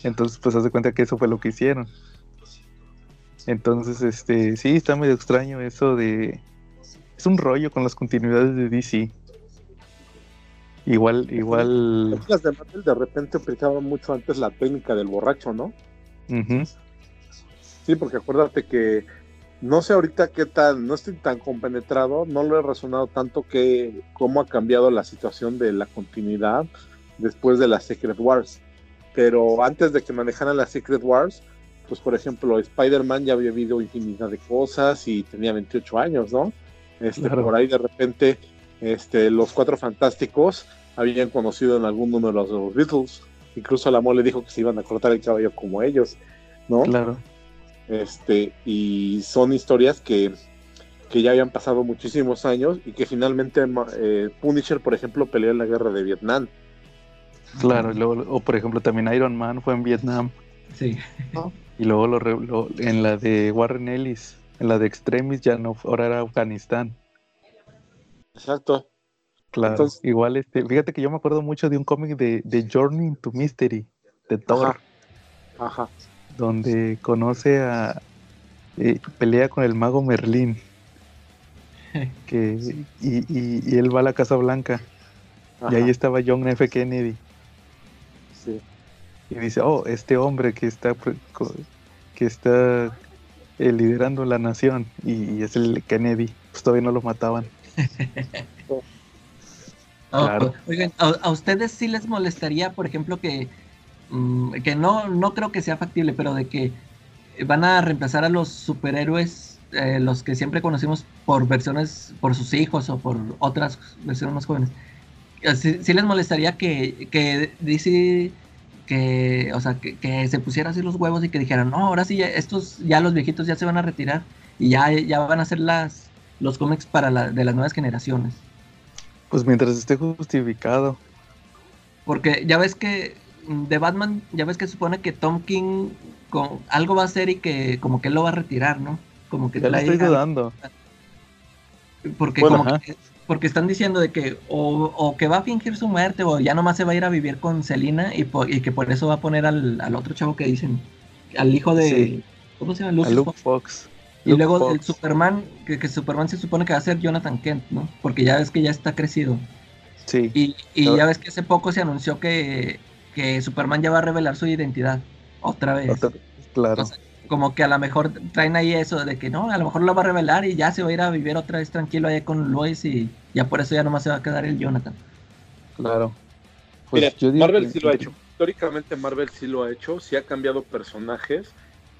Entonces, pues haz de cuenta que eso fue lo que hicieron. Entonces, este, sí, está medio extraño eso de... Es un rollo con las continuidades de DC. Igual, igual... Las de Marvel de repente aplicaban mucho antes la técnica del borracho, ¿no? ujú, Sí, porque acuérdate que no sé ahorita qué tal, no estoy tan compenetrado, no lo he razonado tanto que cómo ha cambiado la situación de la continuidad después de las Secret Wars. Pero antes de que manejaran las Secret Wars, pues por ejemplo, Spider-Man ya había habido infinidad de cosas y tenía 28 años, ¿no? Este, Claro. Por ahí de repente, este, los cuatro fantásticos habían conocido en algún número a los Beatles. Incluso la mole dijo que se iban a cortar el cabello como ellos, ¿no? claro. Este, y son historias que, que ya habían pasado muchísimos años y que finalmente eh, Punisher, por ejemplo, peleó en la guerra de Vietnam. Claro, y luego, o por ejemplo también Iron Man fue en Vietnam sí. y luego lo, re- lo- en la de Warren Ellis, en la de Extremis ya no, ahora era Afganistán. Exacto. Claro, Entonces- igual este, fíjate que yo me acuerdo mucho de un cómic de, de Journey into Mystery, de Thor, Ajá. Ajá. donde conoce a, eh, pelea con el mago Merlín, que, y, y- y él va a la Casa Blanca, y ahí estaba John F. Kennedy, y dice, oh, este hombre que está, que está eh, liderando la nación, y, y es el Kennedy, pues todavía no lo mataban. Claro. pues, oigan, ¿a, a ustedes sí les molestaría, por ejemplo, que, mm, que no, no creo que sea factible, pero de que van a reemplazar a los superhéroes, eh, los que siempre conocimos por versiones, por sus hijos o por otras versiones más jóvenes? ¿Sí, sí les molestaría que, que DC, que, o sea, que, que se pusiera así los huevos y que dijeran, no, ahora sí, ya, estos, ya los viejitos ya se van a retirar y ya, ya van a hacer las, los cómics para la, de las nuevas generaciones? Pues mientras esté justificado. Porque ya ves que de Batman, ya ves que supone que Tom King con, algo va a hacer y que como que él lo va a retirar, ¿no? Como que Ya lo estoy dudando. porque Bueno, como ajá. que- porque están diciendo de que o, o que va a fingir su muerte o ya nomás se va a ir a vivir con Selina y, que por eso va a poner al, al otro chavo que dicen, al hijo de Sí. ¿cómo se llama? Lucius Luke Fox. Fox. Y Luke luego el Fox. Superman, que, que Superman se supone que va a ser Jonathan Kent, ¿no? Porque ya ves que ya está crecido. Sí, Y, y ya ves que hace poco se anunció que, que Superman ya va a revelar su identidad otra vez. otra- claro. O sea, como que a lo mejor traen ahí eso de que no, a lo mejor lo va a revelar y ya se va a ir a vivir otra vez tranquilo allá con Lois y ya por eso ya nomás se va a quedar el Jonathan. Claro. Pues Mira, yo digo Marvel que- sí lo ha hecho. Históricamente Marvel sí lo ha hecho, sí ha cambiado personajes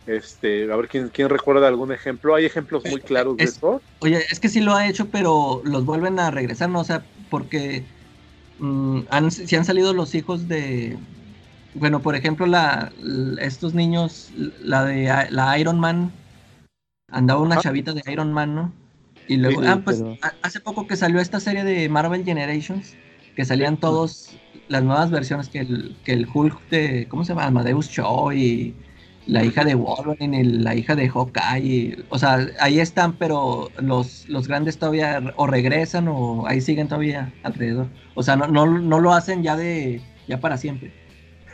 Este, a ver quién, quién recuerda algún ejemplo. Hay ejemplos muy claros de Es- eso. Oye, es que sí lo ha hecho, pero los vuelven a regresar, ¿no? O sea, porque mm, han, si han salido los hijos de. Bueno, por ejemplo, la, estos niños, la de la Iron Man, andaba una Ajá. chavita de Iron Man, ¿no? Y luego, Sí, ah, pues pero- hace poco que salió esta serie de Marvel Generations, que salían todos las nuevas versiones que el, que el Hulk de, ¿cómo se llama? Amadeus Cho y la hija de Wolverine y la hija de Hawkeye. y- o sea, ahí están, pero los, los grandes todavía o regresan o ahí siguen todavía alrededor. O sea, no, no, no lo hacen ya de ya para siempre.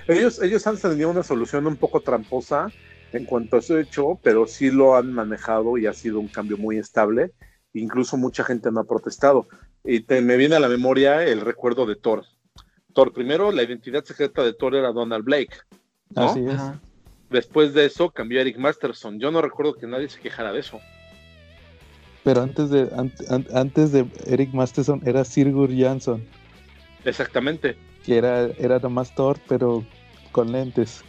Ellos, ellos han tenido una solución un poco tramposa en cuanto a eso hecho, pero sí lo han manejado y ha sido un cambio muy estable. Incluso mucha gente no ha protestado. Y te- me viene a la memoria el recuerdo de Thor. Thor, primero, la identidad secreta de Thor era Donald Blake. ¿no? Así es. Después de eso cambió a Eric Masterson. Yo no recuerdo que nadie se quejara de eso. Pero antes de, an- an- antes de Eric Masterson era Sigurd Jansson, Exactamente. que era, era nomás Thor, pero con lentes.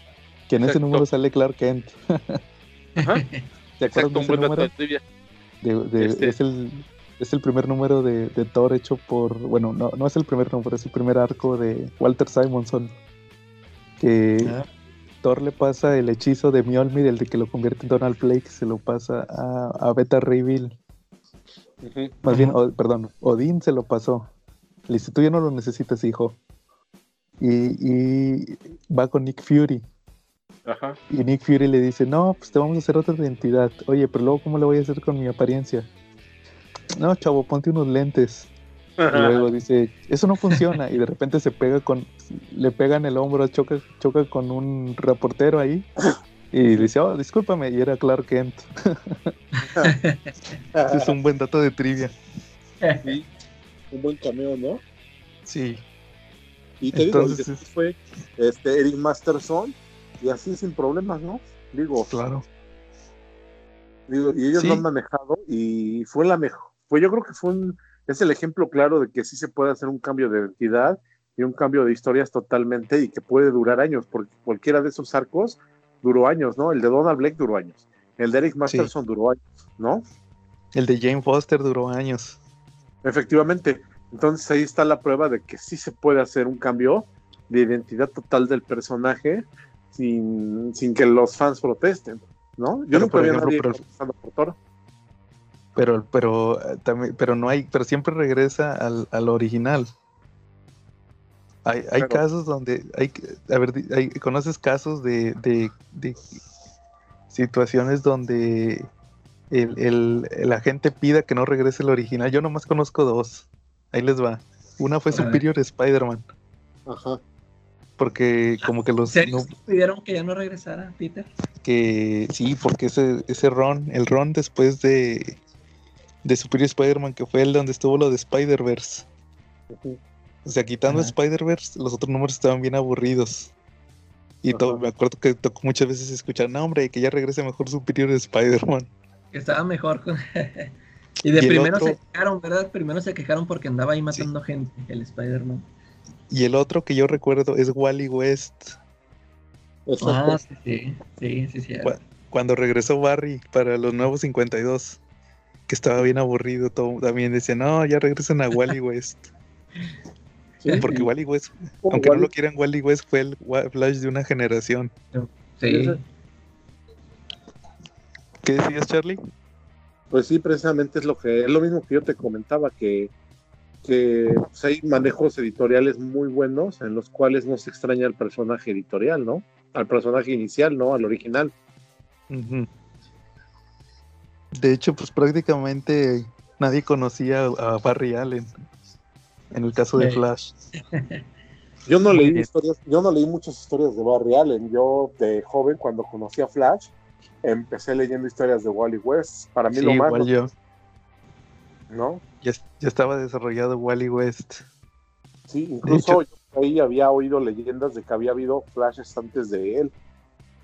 Que en ese número sale Clark Kent. Ajá. ¿Te acuerdas Exacto, de ese número? de. De- Este- es, el, es el primer número de, de Thor hecho por. Bueno, no, no es el primer número, es el primer arco de Walter Simonson. Que Ah. Thor le pasa el hechizo de Mjolnir, el de que lo convierte en Donald Blake, se lo pasa a, a Beta Ray Bill. Ujú. Más bien, o- perdón, Odín se lo pasó. Le dice, tú ya no lo necesitas, hijo. Y, y va con Nick Fury. Ajá. Y Nick Fury le dice, no, pues te vamos a hacer otra identidad. Oye, pero luego, ¿cómo le voy a hacer con mi apariencia? No, chavo, ponte unos lentes. Y luego dice, eso no funciona. Y de repente se pega con, le pega en el hombro, choca, choca con un reportero ahí. Y dice, oh, discúlpame. Y era Clark Kent. Ese es un buen dato de trivia. Sí, un buen cameo, ¿no? Sí. Y te digo, Entonces- después fue este, Eric Masterson, y así sin problemas, ¿no? Digo, Claro. digo y ellos Sí. lo han manejado, y fue la mejor. Fue, yo creo que fue un, es el ejemplo claro de que sí se puede hacer un cambio de identidad y un cambio de historias totalmente, y que puede durar años, porque cualquiera de esos arcos duró años, ¿no? El de Donald Blake duró años, el de Eric Masterson duró años, ¿no? El de Jane Foster duró años. Efectivamente. Entonces ahí está la prueba de que sí se puede hacer un cambio de identidad total del personaje sin, sin que los fans protesten, ¿no? Yo Pero, nunca por vi a ejemplo, nadie pero- protestando por Thor. Pero, pero eh, también, pero no hay, pero siempre regresa al, al original. Hay, hay Pero- casos donde hay, a ver, hay- conoces casos de, de, de situaciones donde el, el, la gente pida que no regrese el original. Yo nomás conozco dos. Ahí les va. Una fue. Superior Spider-Man, Ajá. porque como que ¿En los serio no- pidieron que ya no regresara, Peter? que sí, porque ese, ese ron, el ron después de, de Superior Spider-Man, que fue el donde estuvo lo de Spider-Verse. O sea, quitando. Spider-Verse, los otros números estaban bien aburridos. Y to- Ajá. me acuerdo que tocó muchas veces escuchar, no, hombre, que ya regrese mejor Superior Spider-Man. Que estaba mejor. con- y de Y primero otro- se quejaron, ¿verdad? Primero se quejaron porque andaba ahí matando gente, el Spider-Man. Y el otro que yo recuerdo es Wally West. Ah, sí, sí, sí, sí, sí. Cuando regresó Barry para los nuevos 52, que estaba bien aburrido. Todo, también decía, no, ya regresen a Wally West. Sí, Porque y- Wally West, como aunque no Wally- lo quieran, Wally West fue el Flash de una generación. Sí. ¿Qué decías, Charlie? Pues sí, precisamente es lo que es lo mismo que yo te comentaba que que pues, hay manejos editoriales muy buenos en los cuales no se extraña al personaje editorial, ¿no? Al personaje inicial, ¿no? Al original. De hecho, pues prácticamente nadie conocía a Barry Allen. En el caso de. Flash. Yo no leí historias, yo no leí muchas historias de Barry Allen. Yo de joven cuando conocí a Flash empecé leyendo historias de Wally West. Para mí Sí, lo más, igual yo. ¿no? Ya, ya estaba desarrollado Wally West. Sí, incluso hecho- yo ahí había oído leyendas de que había habido flashes antes de él,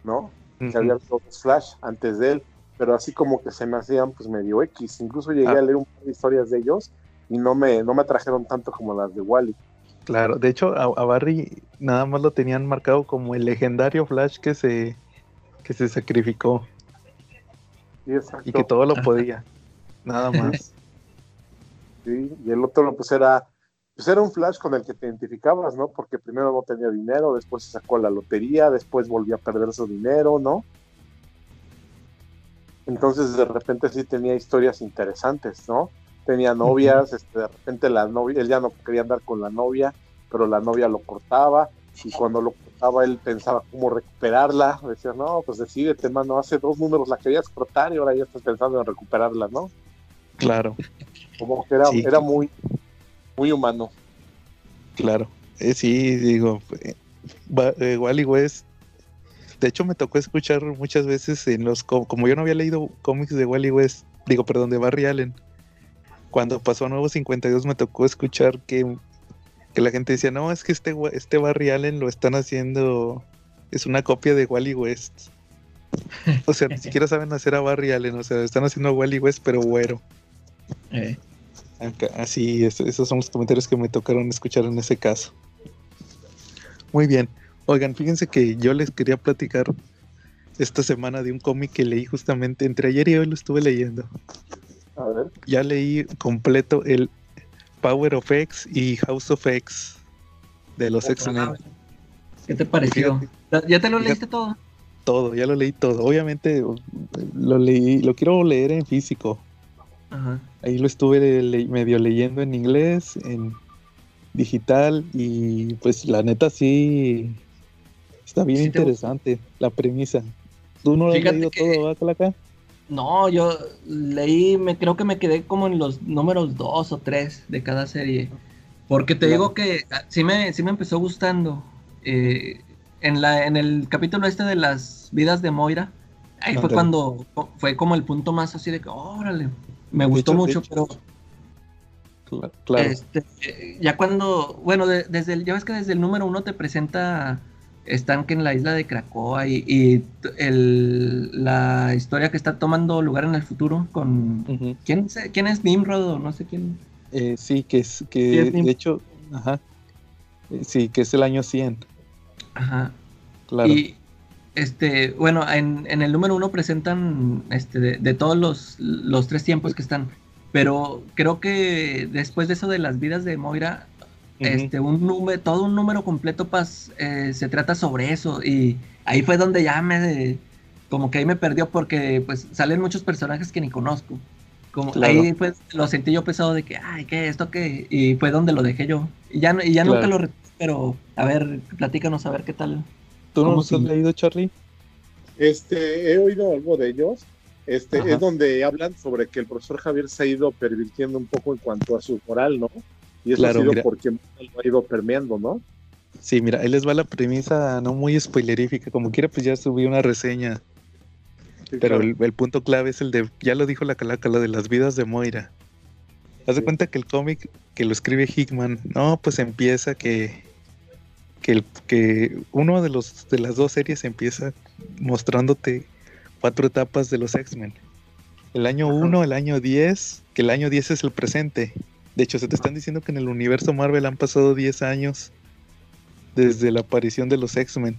¿no? Que había habido flash antes de él, pero así como que se me hacían pues medio X. Incluso llegué Ah. a leer un par de historias de ellos y no me, no me atrajeron tanto como las de Wally. Claro, de hecho a, a Barry nada más lo tenían marcado como el legendario Flash que se que se sacrificó Sí, y que todo lo podía. Nada más. Sí, y el otro pues era, pues era un flash con el que te identificabas, ¿no? Porque primero no tenía dinero, después se sacó la lotería, después volvió a perder su dinero, ¿no? Entonces de repente sí tenía historias interesantes, ¿no? Tenía novias, este, de repente la novia, él ya no quería andar con la novia, pero la novia lo cortaba, y cuando lo cortaba él pensaba cómo recuperarla, decía, no, pues decídete, mano, hace dos números la querías cortar y ahora ya estás pensando en recuperarla, ¿no? Claro, Como que era, Sí. era muy, muy humano. claro. Eh, sí, digo, eh, va- eh, Wally West. De hecho, me tocó escuchar muchas veces en los. co- Como yo no había leído cómics de Wally West, digo, perdón, de Barry Allen. Cuando pasó a Nuevo 52, me tocó escuchar que, que la gente decía: No, es que este, este Barry Allen lo están haciendo. Es una copia de Wally West. O sea, ni siquiera saben hacer a Barry Allen. O sea, están haciendo a Wally West, pero güero. Eh, Así, es- esos son los comentarios que me tocaron escuchar en ese caso. Muy bien. Oigan, fíjense que yo les quería platicar esta semana de un cómic que leí justamente entre ayer y hoy lo estuve leyendo. A ver. Ya leí completo el Power of X y House of X de los X-Men. ¿Qué te pareció? ¿Ya te lo Fíjate- leíste todo? Todo, ya lo leí todo. Obviamente lo leí, lo quiero leer en físico. Ajá. Ahí lo estuve le- medio leyendo en inglés, en digital y pues la neta sí está bien Sí interesante la premisa. ¿Tú no lo has leído que- todo. No, yo leí, me creo que me quedé como en los números dos o tres de cada serie. Porque te digo que ah, sí me, sí me empezó gustando. Eh, en, la, en el capítulo este de las vidas de Moira, ahí fue cuando fue como el punto más así de que, órale, me gustó mucho, pero Cla- Claro, este, ya cuando, bueno, de- desde el, ya ves que desde el número uno te presenta están que en la isla de Cracoa y, el, la historia que está tomando lugar en el futuro con. ¿quién, se- quién es Nimrod o no sé quién? Eh, sí, que es Sí, que es de hecho, ajá, Eh, sí, que es el año 100, Ajá. claro. Y este, bueno, en, en el número uno presentan este de, de todos los, los tres tiempos que están. Pero creo que después de eso de las vidas de Moira, Este, un número, todo un número completo pas, eh, se trata sobre eso. Y ahí fue donde ya me, como que ahí me perdió porque pues salen muchos personajes que ni conozco. Como Claro. ahí pues lo sentí yo pesado de que, ay, ¿qué esto qué? Y fue donde lo dejé yo. Y ya, no- y ya nunca Claro. lo retomé, pero a ver, platícanos a ver qué tal. ¿Tú no ¿cómo los has leído, Charlie? Este, he oído algo de ellos. Este, Ajá. es donde hablan sobre que el profesor Javier se ha ido pervirtiendo un poco en cuanto a su moral, ¿no? Y eso Claro, ha sido mira. porque lo ha ido permeando, ¿no? Sí, mira, ahí les va la premisa no muy spoilerífica, como quiera pues ya subí una reseña Sí, Pero claro. el, el punto clave es el de, ya lo dijo la calaca, lo de las vidas de Moira. Haz de Sí. cuenta que el cómic que lo escribe Hickman, no, pues empieza que, que, el, que uno de los de las dos series empieza mostrándote cuatro etapas de los X-Men. El año Ajá. 1, el año 10, que el año 10 es el presente. De hecho, se te están diciendo que en el universo Marvel han pasado 10 años desde la aparición de los X-Men.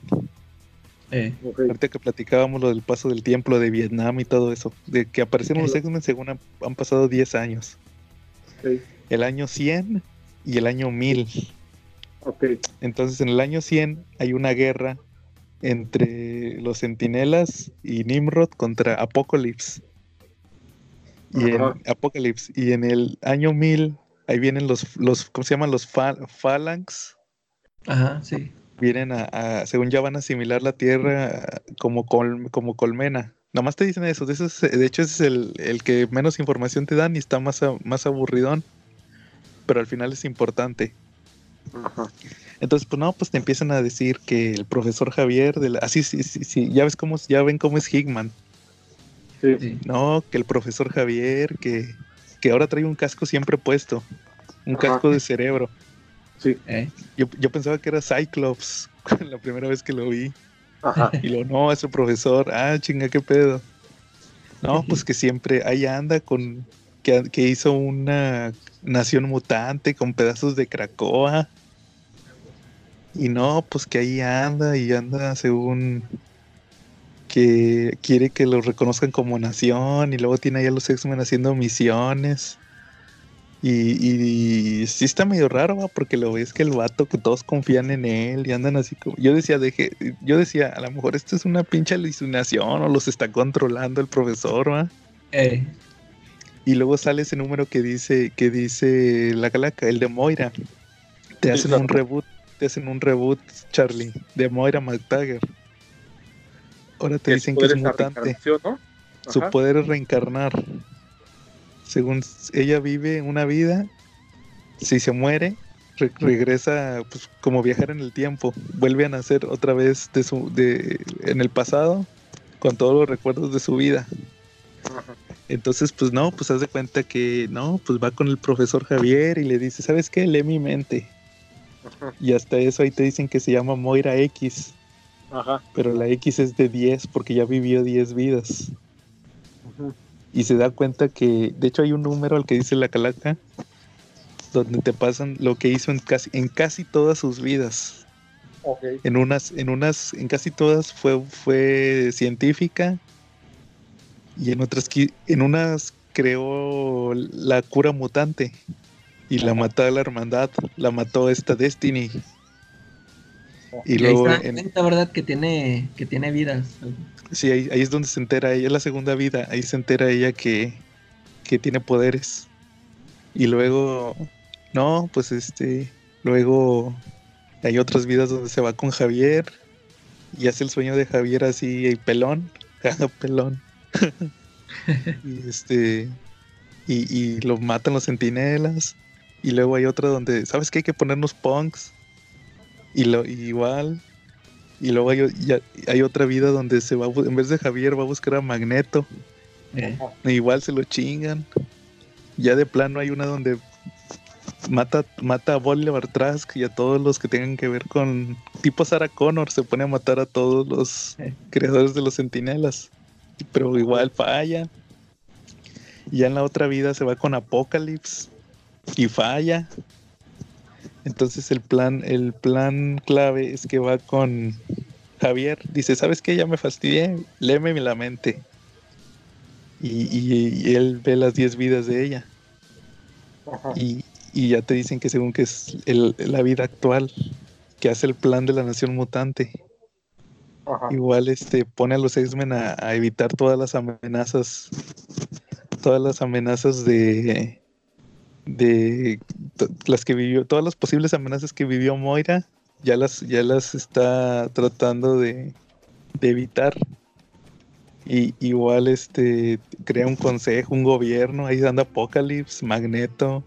Eh. Ahorita que platicábamos lo del paso del tiempo, de Vietnam y todo eso, de que aparecieron los. X-Men según han, han pasado 10 años. El año 100 y el año 1000. Ok. Entonces en el año 100 hay una guerra entre los Centinelas y Nimrod contra Apocalypse. Y en. Apocalypse. Y en el año 1000 ahí vienen los, los ¿cómo se llaman? Los Phalanx. ajá, sí. vienen a, a- según ya van a asimilar la tierra como, col- como colmena. Nomás te dicen eso, de, eso es- de hecho ese es el, el que menos información te dan y está más, a- más aburridón, pero al final es importante. Ajá. Entonces, pues no, pues te empiezan a decir que el profesor Javier, de la- así sí, sí, sí, ya ves cómo, ya ven cómo es Hickman, sí. no, que el profesor Javier, que, que ahora trae un casco siempre puesto, un Ajá. casco de cerebro. Sí. Eh, Yo, yo pensaba que era Cyclops la primera vez que lo vi. Ajá. Y lo no, es su profesor. Ah, chinga, qué pedo. No, pues que siempre ahí anda con. Que, que hizo una nación mutante con pedazos de Cracoa. Y no, pues que ahí anda y anda según. Que quiere que lo reconozcan como nación y luego tiene ahí a los X-Men haciendo misiones. Y, y sí está medio raro, ¿va? porque lo ves que el vato, que todos confían en él y andan así como... Yo decía, deje, yo decía, a lo mejor esto es una pinche alucinación o los está controlando el profesor, ¿va? Eh, Y luego sale ese número que dice, que dice la calaca, el de Moira. Te hacen un reboot, te hacen un reboot, Charlie, de Moira McTaggart. Ahora te dicen que es mutante. Su poder es reencarnar. Según ella vive una vida, si se muere, re- regresa pues, como viajar en el tiempo. Vuelve a nacer otra vez de su, de, en el pasado con todos los recuerdos de su vida. Ajá. Entonces, pues no, pues haz de cuenta que no, pues va con el profesor Javier y le dice, ¿sabes qué? Lee mi mente. Ajá. Y hasta eso ahí te dicen que se llama Moira X, Ajá. pero la X es de 10 porque ya vivió 10 vidas. Y se da cuenta que, de hecho hay un número al que dice la calaca, donde te pasan lo que hizo en casi, en casi todas sus vidas. En unas, en unas, en casi todas fue, fue científica y en otras, en unas creó la cura mutante y la mató a la hermandad, la mató esta Destiny. Y y ahí luego, se dan en- cuenta, ¿verdad? Que tiene, que tiene vidas. sí, ahí, ahí es donde se entera ella, es la segunda vida, ahí se entera ella que, que tiene poderes. Y luego, no, pues este, luego hay otras vidas donde se va con Javier y hace el sueño de Javier así, y pelón, jaja, pelón. y este, y, y lo matan los centinelas. Y luego hay otra donde, ¿sabes qué? Hay que ponernos punks. Y lo y igual. Y luego hay, ya- hay otra vida donde se va, en vez de Javier, va a buscar a Magneto. Eh, E igual se lo chingan. Ya de plano hay una donde mata, mata a Bolivar Trask y a todos los que tengan que ver con. Tipo Sarah Connor, se pone a matar a todos los Eh. creadores de los centinelas. Pero igual falla. Y ya en la otra vida se va con Apocalypse y falla. Entonces el plan, el plan clave es que va con Javier. Dice, ¿sabes qué? Ya me fastidié. Léeme la mente. Y, y- y él ve las 10 vidas de ella. Ajá. Y, y ya te dicen que según que es el- la vida actual, que hace el plan de la nación mutante. Ajá. Igual este pone a los X-Men a, a evitar todas las amenazas. Todas las amenazas de. De las que vivió. Todas las posibles amenazas que vivió Moira. Ya las, ya las está tratando de, de evitar. Y igual este crea un consejo, un gobierno, ahí anda Apocalypse, Magneto,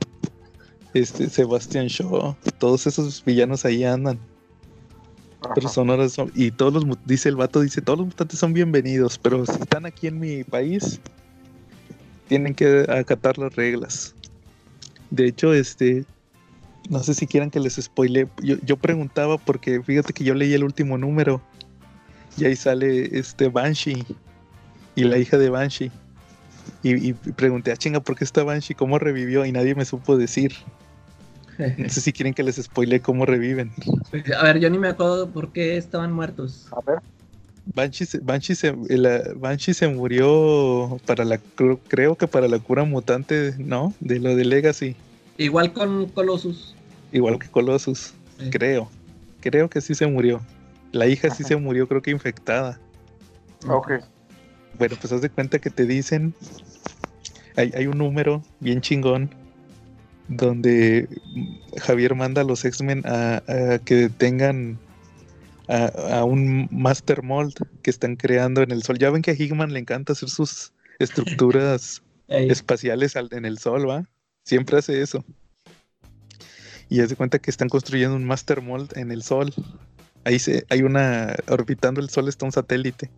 este Sebastian Shaw, todos esos villanos ahí andan. Ajá. Personas son- y todos los dice el vato dice todos los mutantes son bienvenidos, pero si están aquí en mi país tienen que acatar las reglas. De hecho, este no sé si quieran que les spoile. Yo, yo preguntaba porque fíjate que yo leí el último número y ahí sale este Banshee y la hija de Banshee. Y, y pregunté, ah, chinga, ¿por qué está Banshee? ¿Cómo revivió? Y nadie me supo decir. No sé si quieren que les spoile cómo reviven. A ver, yo ni me acuerdo por qué estaban muertos. A ver. Banshee, se- Banshee, se, la- Banshee se murió para la creo que para la cura mutante, ¿no? De lo de Legacy, Igual con Colossus. igual que Colossus, Eh, creo. Creo que sí se murió. La hija sí se murió, creo que infectada. Ok. Bueno, pues haz de cuenta que te dicen, hay, hay un número bien chingón donde Javier manda a los X-Men a, a que detengan a, a un Master Mold que están creando en el sol. Ya ven que a Hickman le encanta hacer sus estructuras espaciales al- en el sol, ¿va? Siempre hace eso. Y haz de cuenta que están construyendo un Master Mold en el sol. Ahí se, hay una, orbitando el sol está un satélite.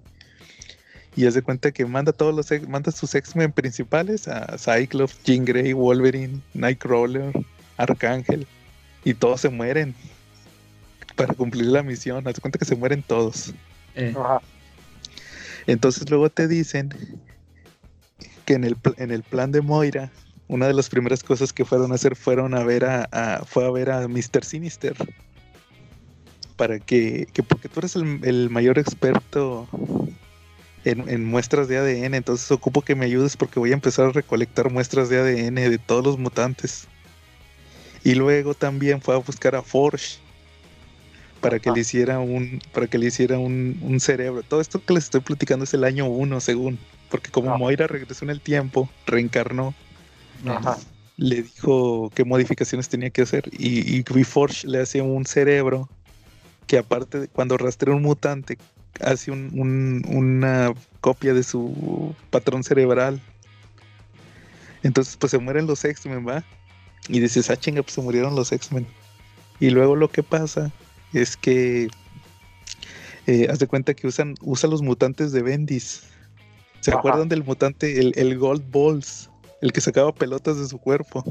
Y haz de cuenta que manda todos los, manda sus X-Men principales a Cyclops, Jean Grey, Wolverine, Nightcrawler, Arcángel. Y todos se mueren para cumplir la misión. Haz cuenta que se mueren todos. eh, Ajá. Entonces luego te dicen que en el, en el plan de Moira, una de las primeras cosas que fueron a hacer fueron a ver a, a- fue a ver a Mr. Sinister. Para que, que porque tú eres el, el mayor experto en, en muestras de ADN. Entonces ocupo que me ayudes porque voy a empezar a recolectar muestras de ADN de todos los mutantes. Y luego también fue a buscar a Forge para que le hiciera un, para que le hiciera un, un cerebro. Todo esto que les estoy platicando es el año 1, según. Porque como Ajá. Moira regresó en el tiempo, reencarnó, Ajá. le dijo qué modificaciones tenía que hacer. Y, y Forge le hace un cerebro que aparte de cuando rastrea un mutante, hace un- un- una copia de su patrón cerebral. Entonces pues se mueren los X-Men, ¿va? Y dices, ah, chinga, pues se murieron los X-Men. Y luego lo que pasa es que eh, haz de cuenta que usan usa los mutantes de Bendis. ¿Se Ajá. acuerdan del mutante, el, el Gold Balls? El que sacaba pelotas de su cuerpo.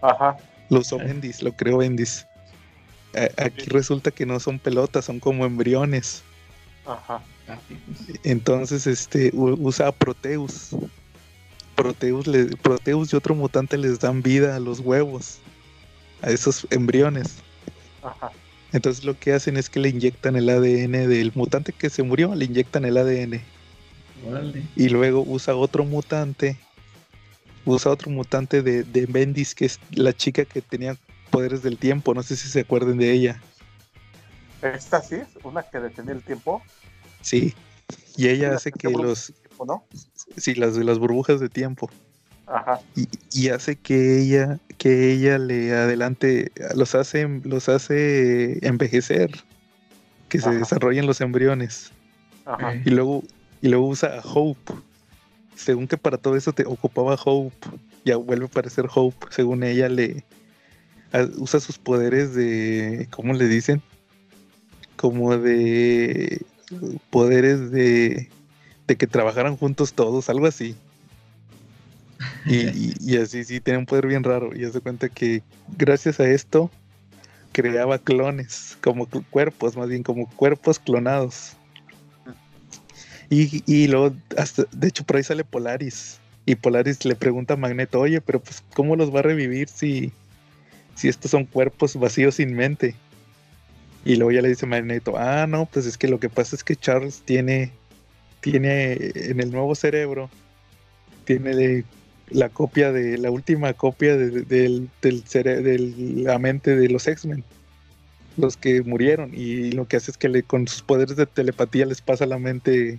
Ajá. Lo usó Bendis, lo creó Bendis. A- Aquí resulta que no son pelotas, son como embriones. Ajá. Entonces, este, usa a Proteus. Proteus, le- Proteus y otro mutante les dan vida a los huevos, a esos embriones. Ajá. Entonces lo que hacen es que le inyectan el ADN del mutante que se murió, le inyectan el ADN. Órale. Y luego usa otro mutante, usa otro mutante de, de Bendis, que es la chica que tenía poderes del tiempo, no sé si se acuerden de ella. Esta sí es una que detenía el tiempo. Sí. Y ella hace que los, de tiempo, ¿no? sí, las de las burbujas de tiempo. Ajá. y, y hace que ella que ella le adelante los hace los hace envejecer que se desarrollen los embriones. Ajá. Y luego y luego usa a Hope. Según que para todo eso te ocupaba Hope ya vuelve a aparecer Hope según ella le a- usa sus poderes de cómo le dicen como de poderes de de que trabajaran juntos todos algo así y, así sí tiene un poder bien raro. Y hace cuenta que gracias a esto creaba clones, como cu- cuerpos, más bien como cuerpos clonados. Y, y luego, hasta, de hecho, por ahí sale Polaris. Y Polaris le pregunta a Magneto, oye, pero pues, ¿cómo los va a revivir si, si estos son cuerpos vacíos sin mente? Y luego ya le dice Magneto, ah, no, pues es que lo que pasa es que Charles tiene, tiene en el nuevo cerebro, tiene de la copia de la última copia de, de- del, del de la mente de los X-Men los que murieron y lo que hace es que le, con sus poderes de telepatía les pasa a la mente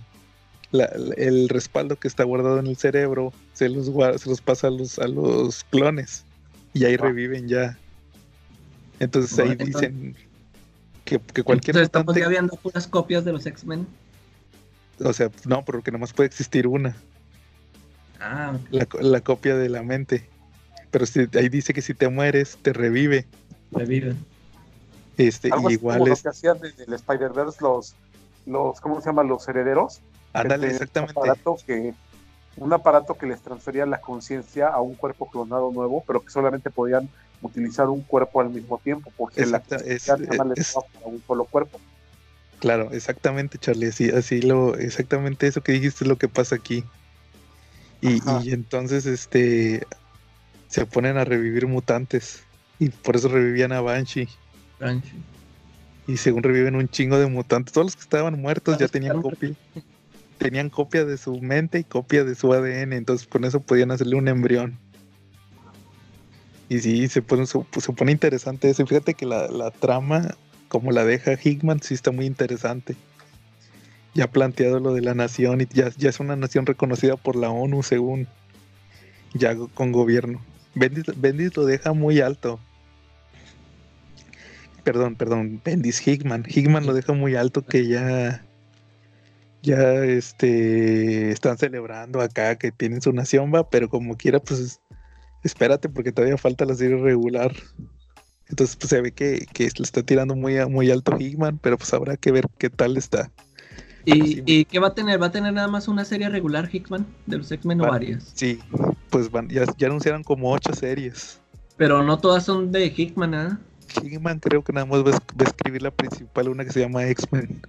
la- el respaldo que está guardado en el cerebro se los se los pasa a los a los clones y ahí Ah. reviven ya entonces ahí dicen que, que cualquier Entonces estamos mutante ya viendo puras copias de los X-Men. o sea no porque nomás puede existir una Ah, la, co- la copia de la mente pero si, ahí dice que si te mueres te revive reviven. este Algo y así como igual lo es que hacían en el Spider-Verse los, los, ¿cómo se llama? Los herederos. ándale exactamente Un aparato que, un aparato que les transfería la conciencia a un cuerpo clonado nuevo, pero que solamente podían utilizar un cuerpo al mismo tiempo, porque la Exacta- es- es- para un solo cuerpo. Claro, exactamente, Charlie. Así, así lo, exactamente eso que dijiste es lo que pasa aquí. Y, y entonces, este, se ponen a revivir mutantes. Y por eso revivían a Banshee. Rancho. Y según reviven un chingo de mutantes, todos los que estaban muertos ya tenían copia. Tenían copia de su mente y copia de su ADN. Entonces con eso podían hacerle un embrión. Y sí, se pone, se, se pone interesante eso. Y fíjate que la, la trama, como la deja Hickman, sí está muy interesante. Ya planteado lo de la nación y ya, es una nación reconocida por la ONU según ya con gobierno. Bendis, Bendis lo deja muy alto. Perdón, perdón, Bendis Hickman. Hickman lo deja muy alto que ya ya este están celebrando acá que tienen su nación va, pero como quiera pues espérate porque todavía falta la serie regular. Entonces pues se ve que, que le está tirando muy, muy alto Hickman, pero pues habrá que ver qué tal está. ¿Y, Sí. ¿Y qué va a tener? ¿Va a tener nada más una serie regular Hickman de los X-Men o Va- varias? Sí, pues van, ya, ya anunciaron como ocho series. Pero no todas son de Hickman, ¿ah? Hickman creo que nada más va a, escribir la principal, una que se llama X-Men.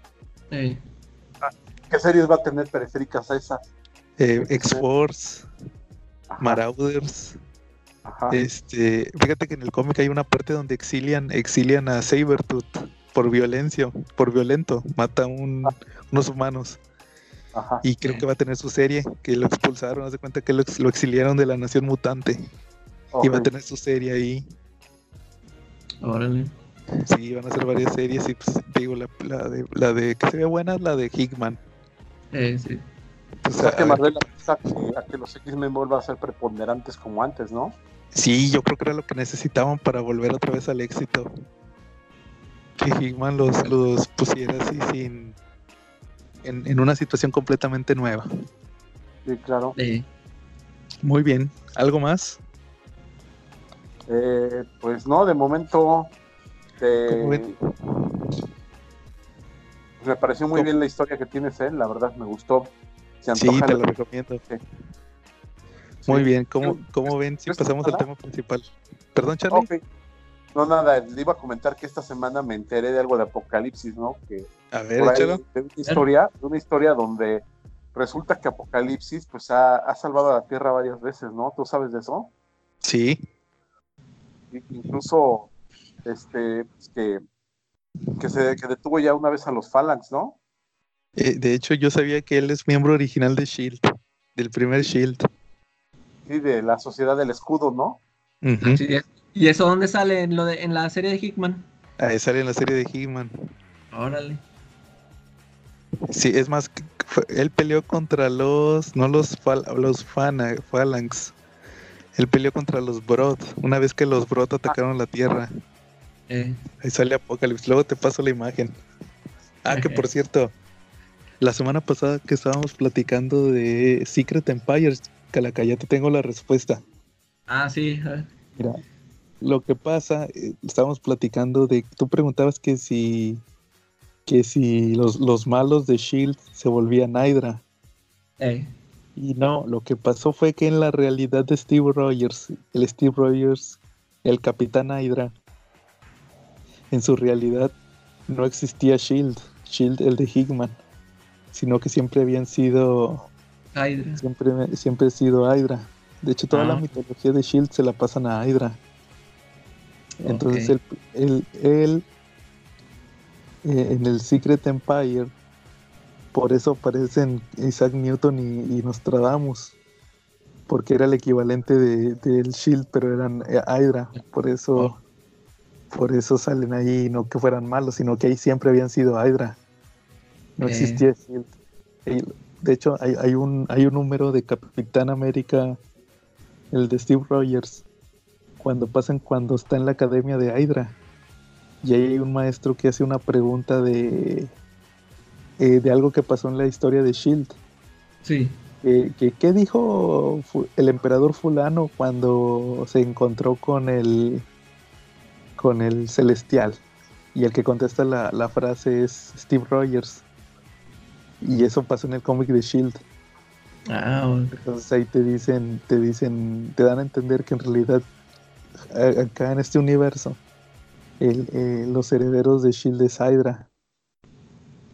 Eh, ¿Qué series va a tener periféricas a esa? Eh, X-Force, Marauders. ajá. Este, fíjate que en el cómic hay una parte donde exilian, exilian a Sabertooth por violencia, por violento, mata a un- unos humanos. Ajá. Y creo que va a tener su serie, que lo expulsaron, haz de cuenta que lo, ex- lo exiliaron de la nación mutante. Y va a tener su serie ahí. Órale. Sí, van a hacer varias series y pues digo, la, la de, la de que se ve buena es la de Hickman. Eh, sí. O Entonces, sea a que Marvel a que, a que los X-Men vuelvan a ser preponderantes como antes, ¿no? sí, yo creo que era lo que necesitaban para volver otra vez al éxito. Que Hickman los, los pusiera así sin... En, en una situación completamente nueva. Sí, claro. Muy bien. ¿Algo más? Eh, pues no, de momento. eh, me pareció muy ¿Cómo? bien la historia que tienes, él, la verdad me gustó. Se Sí, te la- lo recomiendo. Sí. Muy Sí. bien. ¿Cómo, cómo ven si pasamos al tema principal? Perdón, Charlie. No, nada, le iba a comentar que esta semana me enteré de algo de Apocalipsis, ¿no? Que A ver, ahí, de una historia, de una historia donde resulta que Apocalipsis pues ha, ha salvado a la Tierra varias veces, ¿no? ¿Tú sabes de eso? Sí. Incluso este pues, que, que se que detuvo ya una vez a los Phalanx, ¿no? Eh, de hecho, yo sabía que él es miembro original de Shield, del primer Shield. Sí, de la Sociedad del Escudo, ¿no? Sí, ¿Y eso dónde sale en, lo de, en la serie de Hickman? Ahí sale en la serie de He-Man. Órale. Sí, es más, que él peleó contra los, no los, fal- los fana- Phalanx. Él peleó contra los Brood, una vez que los Brood atacaron la Tierra. Eh, Ahí sale Apocalypse. Luego te paso la imagen. Ah, que por cierto, la semana pasada que estábamos platicando de Secret Empires, Calaca, ya te tengo la respuesta. ah, sí. a ver. Mira, lo que pasa, eh, estábamos platicando de, tú preguntabas que si, que si los, los malos de Shield se volvían Hydra. Y no, lo que pasó fue que en la realidad de Steve Rogers, el Steve Rogers, el Capitán Hydra, en su realidad no existía Shield, Shield el de Hickman, sino que siempre habían sido, Hydra. siempre, siempre ha sido Hydra. De hecho, toda la Ah. mitología de Shield se la pasan a Hydra. Entonces, Ok. él, él- él, eh, en el Secret Empire, por eso aparecen Isaac Newton y, y Nostradamus, porque era el equivalente de- del Shield, pero eran eh, Hydra. Por eso, Oh. por eso salen ahí, no que fueran malos, sino que ahí siempre habían sido Hydra. No existía Shield. De hecho, hay, hay un, hay un número de Capitán América, el de Steve Rogers, cuando pasan cuando está en la academia de Hydra. Y ahí hay un maestro que hace una pregunta de, eh, de algo que pasó en la historia de Shield. Sí. Que, que- ¿Qué dijo el emperador fulano cuando se encontró con el con el celestial? Y el que contesta la, la frase es Steve Rogers. Y eso pasó en el cómic de Shield. Ah, ok. Entonces ahí te dicen, te dicen, te dan a entender que en realidad acá en este universo el- eh, los herederos de Shield es Hydra.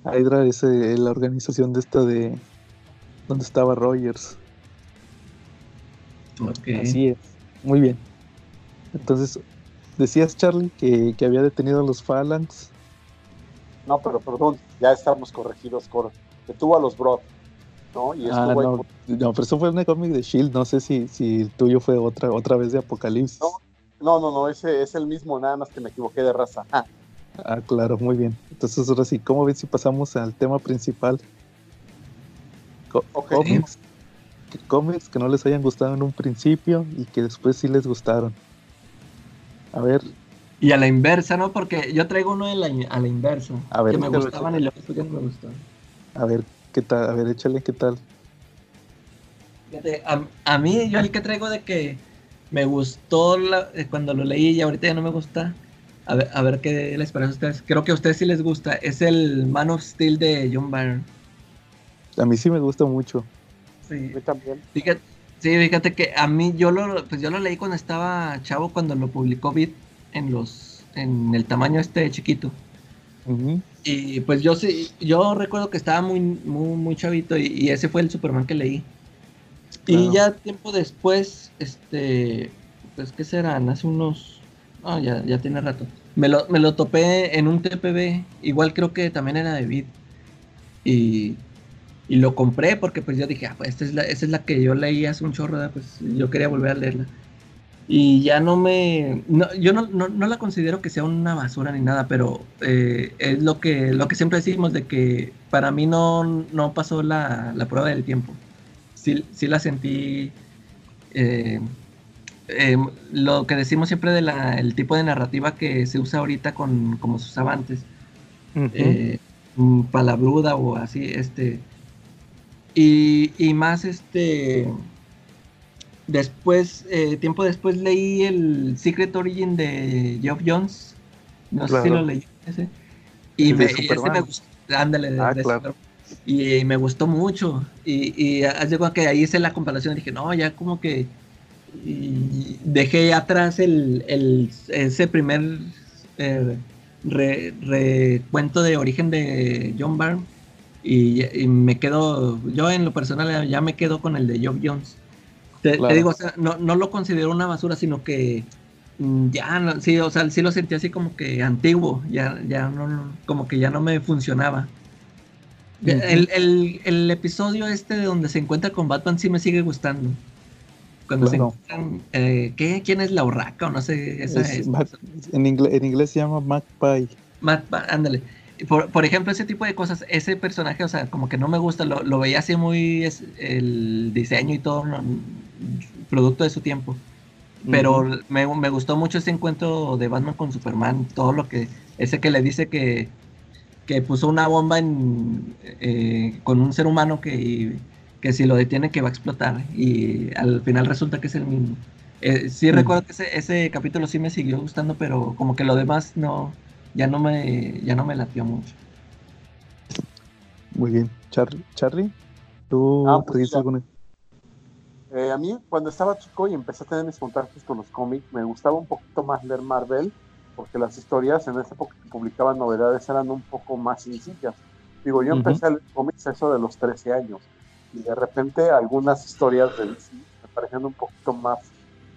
Hydra es eh, la organización de esta de donde estaba Rogers. Así es. Muy bien. Entonces, decías Charlie que, que había detenido a los Phalanx. No, pero perdón, ya estamos corregidos, Cor. Detuvo a los Broad, ¿no? Y Ah, no, no, pero eso fue el cómic de Shield. No sé si, si el tuyo fue otra, otra vez de Apocalipsis. No. No, no, no, ese es el mismo, nada más que me equivoqué de raza. Ah, Ah, claro, muy bien. Entonces, ahora sí, ¿cómo ven si pasamos al tema principal? Co- Ok. Cómics, que, cómics que no les hayan gustado en un principio y que después sí les gustaron. A ver, Y a la inversa, ¿no? Porque yo traigo uno de la, a la inversa. A ver, que me gustaban y luego que no me gustaban. a ver, ¿qué tal? A ver, échale, ¿qué tal? Fíjate, a, a mí, yo el que traigo de que me gustó la- eh, cuando lo leí y ahorita ya no me gusta. A ver, a ver qué les parece a ustedes. Creo que a ustedes sí les gusta. Es el Man of Steel de John Byrne. A mí sí me gusta mucho. Sí. mí también. Fíjate, sí, fíjate que a mí yo lo, pues yo lo leí cuando estaba chavo, cuando lo publicó Bit en los, en el tamaño este chiquito. Y pues yo sí, yo recuerdo que estaba muy, muy, muy chavito y, y ese fue el Superman que leí. Y ya tiempo después, este, pues qué serán, hace unos, ah, ya, ya tiene rato. Me lo, me lo topé en un TPB, igual creo que también era de Bit. Y y lo compré porque pues yo dije, ah, pues esta es la, esta es la que yo leí hace un chorro, ¿verdad? pues yo quería volver a leerla. Y ya no me. No, yo no, no, no, la considero que sea una basura ni nada, pero eh, es lo que, lo que siempre decimos de que para mí no, no pasó la, la prueba del tiempo. Sí, sí la sentí. Eh, eh, lo que decimos siempre del el tipo de narrativa que se usa ahorita con como se usaba antes. palabruda o así, este. Y, y más este Después, eh, tiempo después leí el Secret Origin de Geoff Jones. No sé si lo leí ese. Y me, ese me gustó. Ándale, de, ah, y, me gustó mucho. Y, y llegó a que ahí hice la comparación y dije, no, ya como que dejé atrás el, el ese primer eh, recuento de origen de John Byrne y, y, me quedo, yo en lo personal ya me quedo con el de Geoff Jones. Te, digo, o sea, no, no, lo considero una basura, sino que mm, ya, sí, o sea, sí lo sentí así como que antiguo, ya, ya no, como que ya no me funcionaba. El, el, el, episodio este de donde se encuentra con Batman sí me sigue gustando. Cuando se encuentran, eh, ¿qué? ¿quién es la urraca o no sé? Esa es, en, inglés, en inglés se llama Magpie. Magpie, ándale. Por, por, ejemplo, ese tipo de cosas, ese personaje, o sea, como que no me gusta, lo, lo veía así muy, es, el diseño y todo, producto de su tiempo. Pero me, me, gustó mucho ese encuentro de Batman con Superman, todo lo que, ese que le dice que, que puso una bomba en, eh, con un ser humano que, que si lo detiene que va a explotar y al final resulta que es el mismo. Eh, sí recuerdo que ese, ese, capítulo sí me siguió gustando, pero como que lo demás no, ya no me, ya no me latió mucho. Muy bien. Charlie, ¿tú ah, pues alguna? Eh, a mí, cuando estaba chico y empecé a tener mis contactos con los cómics, me gustaba un poquito más leer Marvel, porque las historias en esa época que publicaban novedades eran un poco más sencillas. Digo, yo empecé a leer cómics eso de los 13 años, y de repente algunas historias de DC me parecían un poquito más,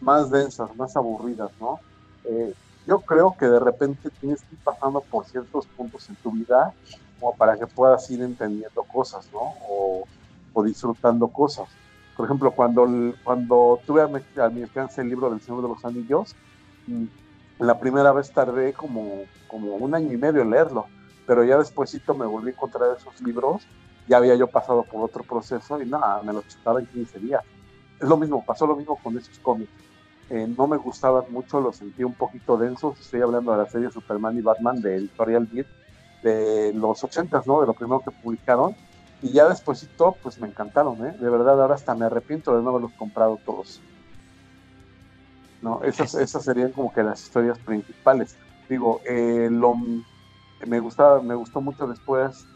más densas, más aburridas, ¿no? Eh, yo creo que de repente tienes que ir pasando por ciertos puntos en tu vida como para que puedas ir entendiendo cosas, ¿no? O, o disfrutando cosas por ejemplo, cuando, cuando tuve a mi, alcance el libro del Señor de los Anillos, mm, la primera vez tardé como, como un año y medio en leerlo, pero ya despuésito me volví a encontrar esos libros, ya había yo pasado por otro proceso y nada, me los chutaba en 15 días. Es lo mismo, pasó lo mismo con esos cómics. Eh, no me gustaban mucho, los sentí un poquito densos. Estoy hablando de la serie Superman y Batman de Editorial Beat de los 80, ¿no? De lo primero que publicaron y ya despuésito, pues me encantaron, ¿eh? De verdad, ahora hasta me arrepiento de no haberlos comprado todos. No, esas, esas serían como que las historias principales. Digo, eh, lo, me gustaba, me gustó mucho después,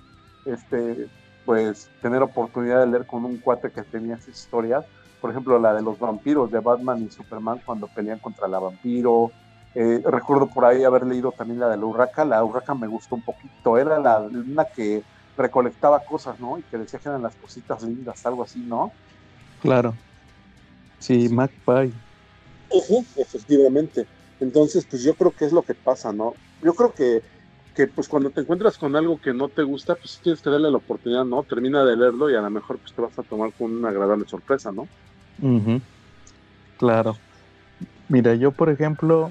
este, pues, tener oportunidad de leer con un cuate que tenía esas historias. Por ejemplo, la de los vampiros de Batman y Superman cuando pelean contra la vampiro. Eh, recuerdo por ahí haber leído también la de la Urraca. La Urraca me gustó un poquito. Era la una que recolectaba cosas, ¿no? Y que decía que eran las cositas lindas, algo así, ¿no? Claro. Sí, Magpie. efectivamente. Entonces, pues yo creo que es lo que pasa, ¿no? Yo creo que, que pues cuando te encuentras con algo que no te gusta, pues tienes que darle la oportunidad, ¿no? Termina de leerlo y a lo mejor pues te vas a tomar con una agradable sorpresa, ¿no? Claro. Mira, yo por ejemplo,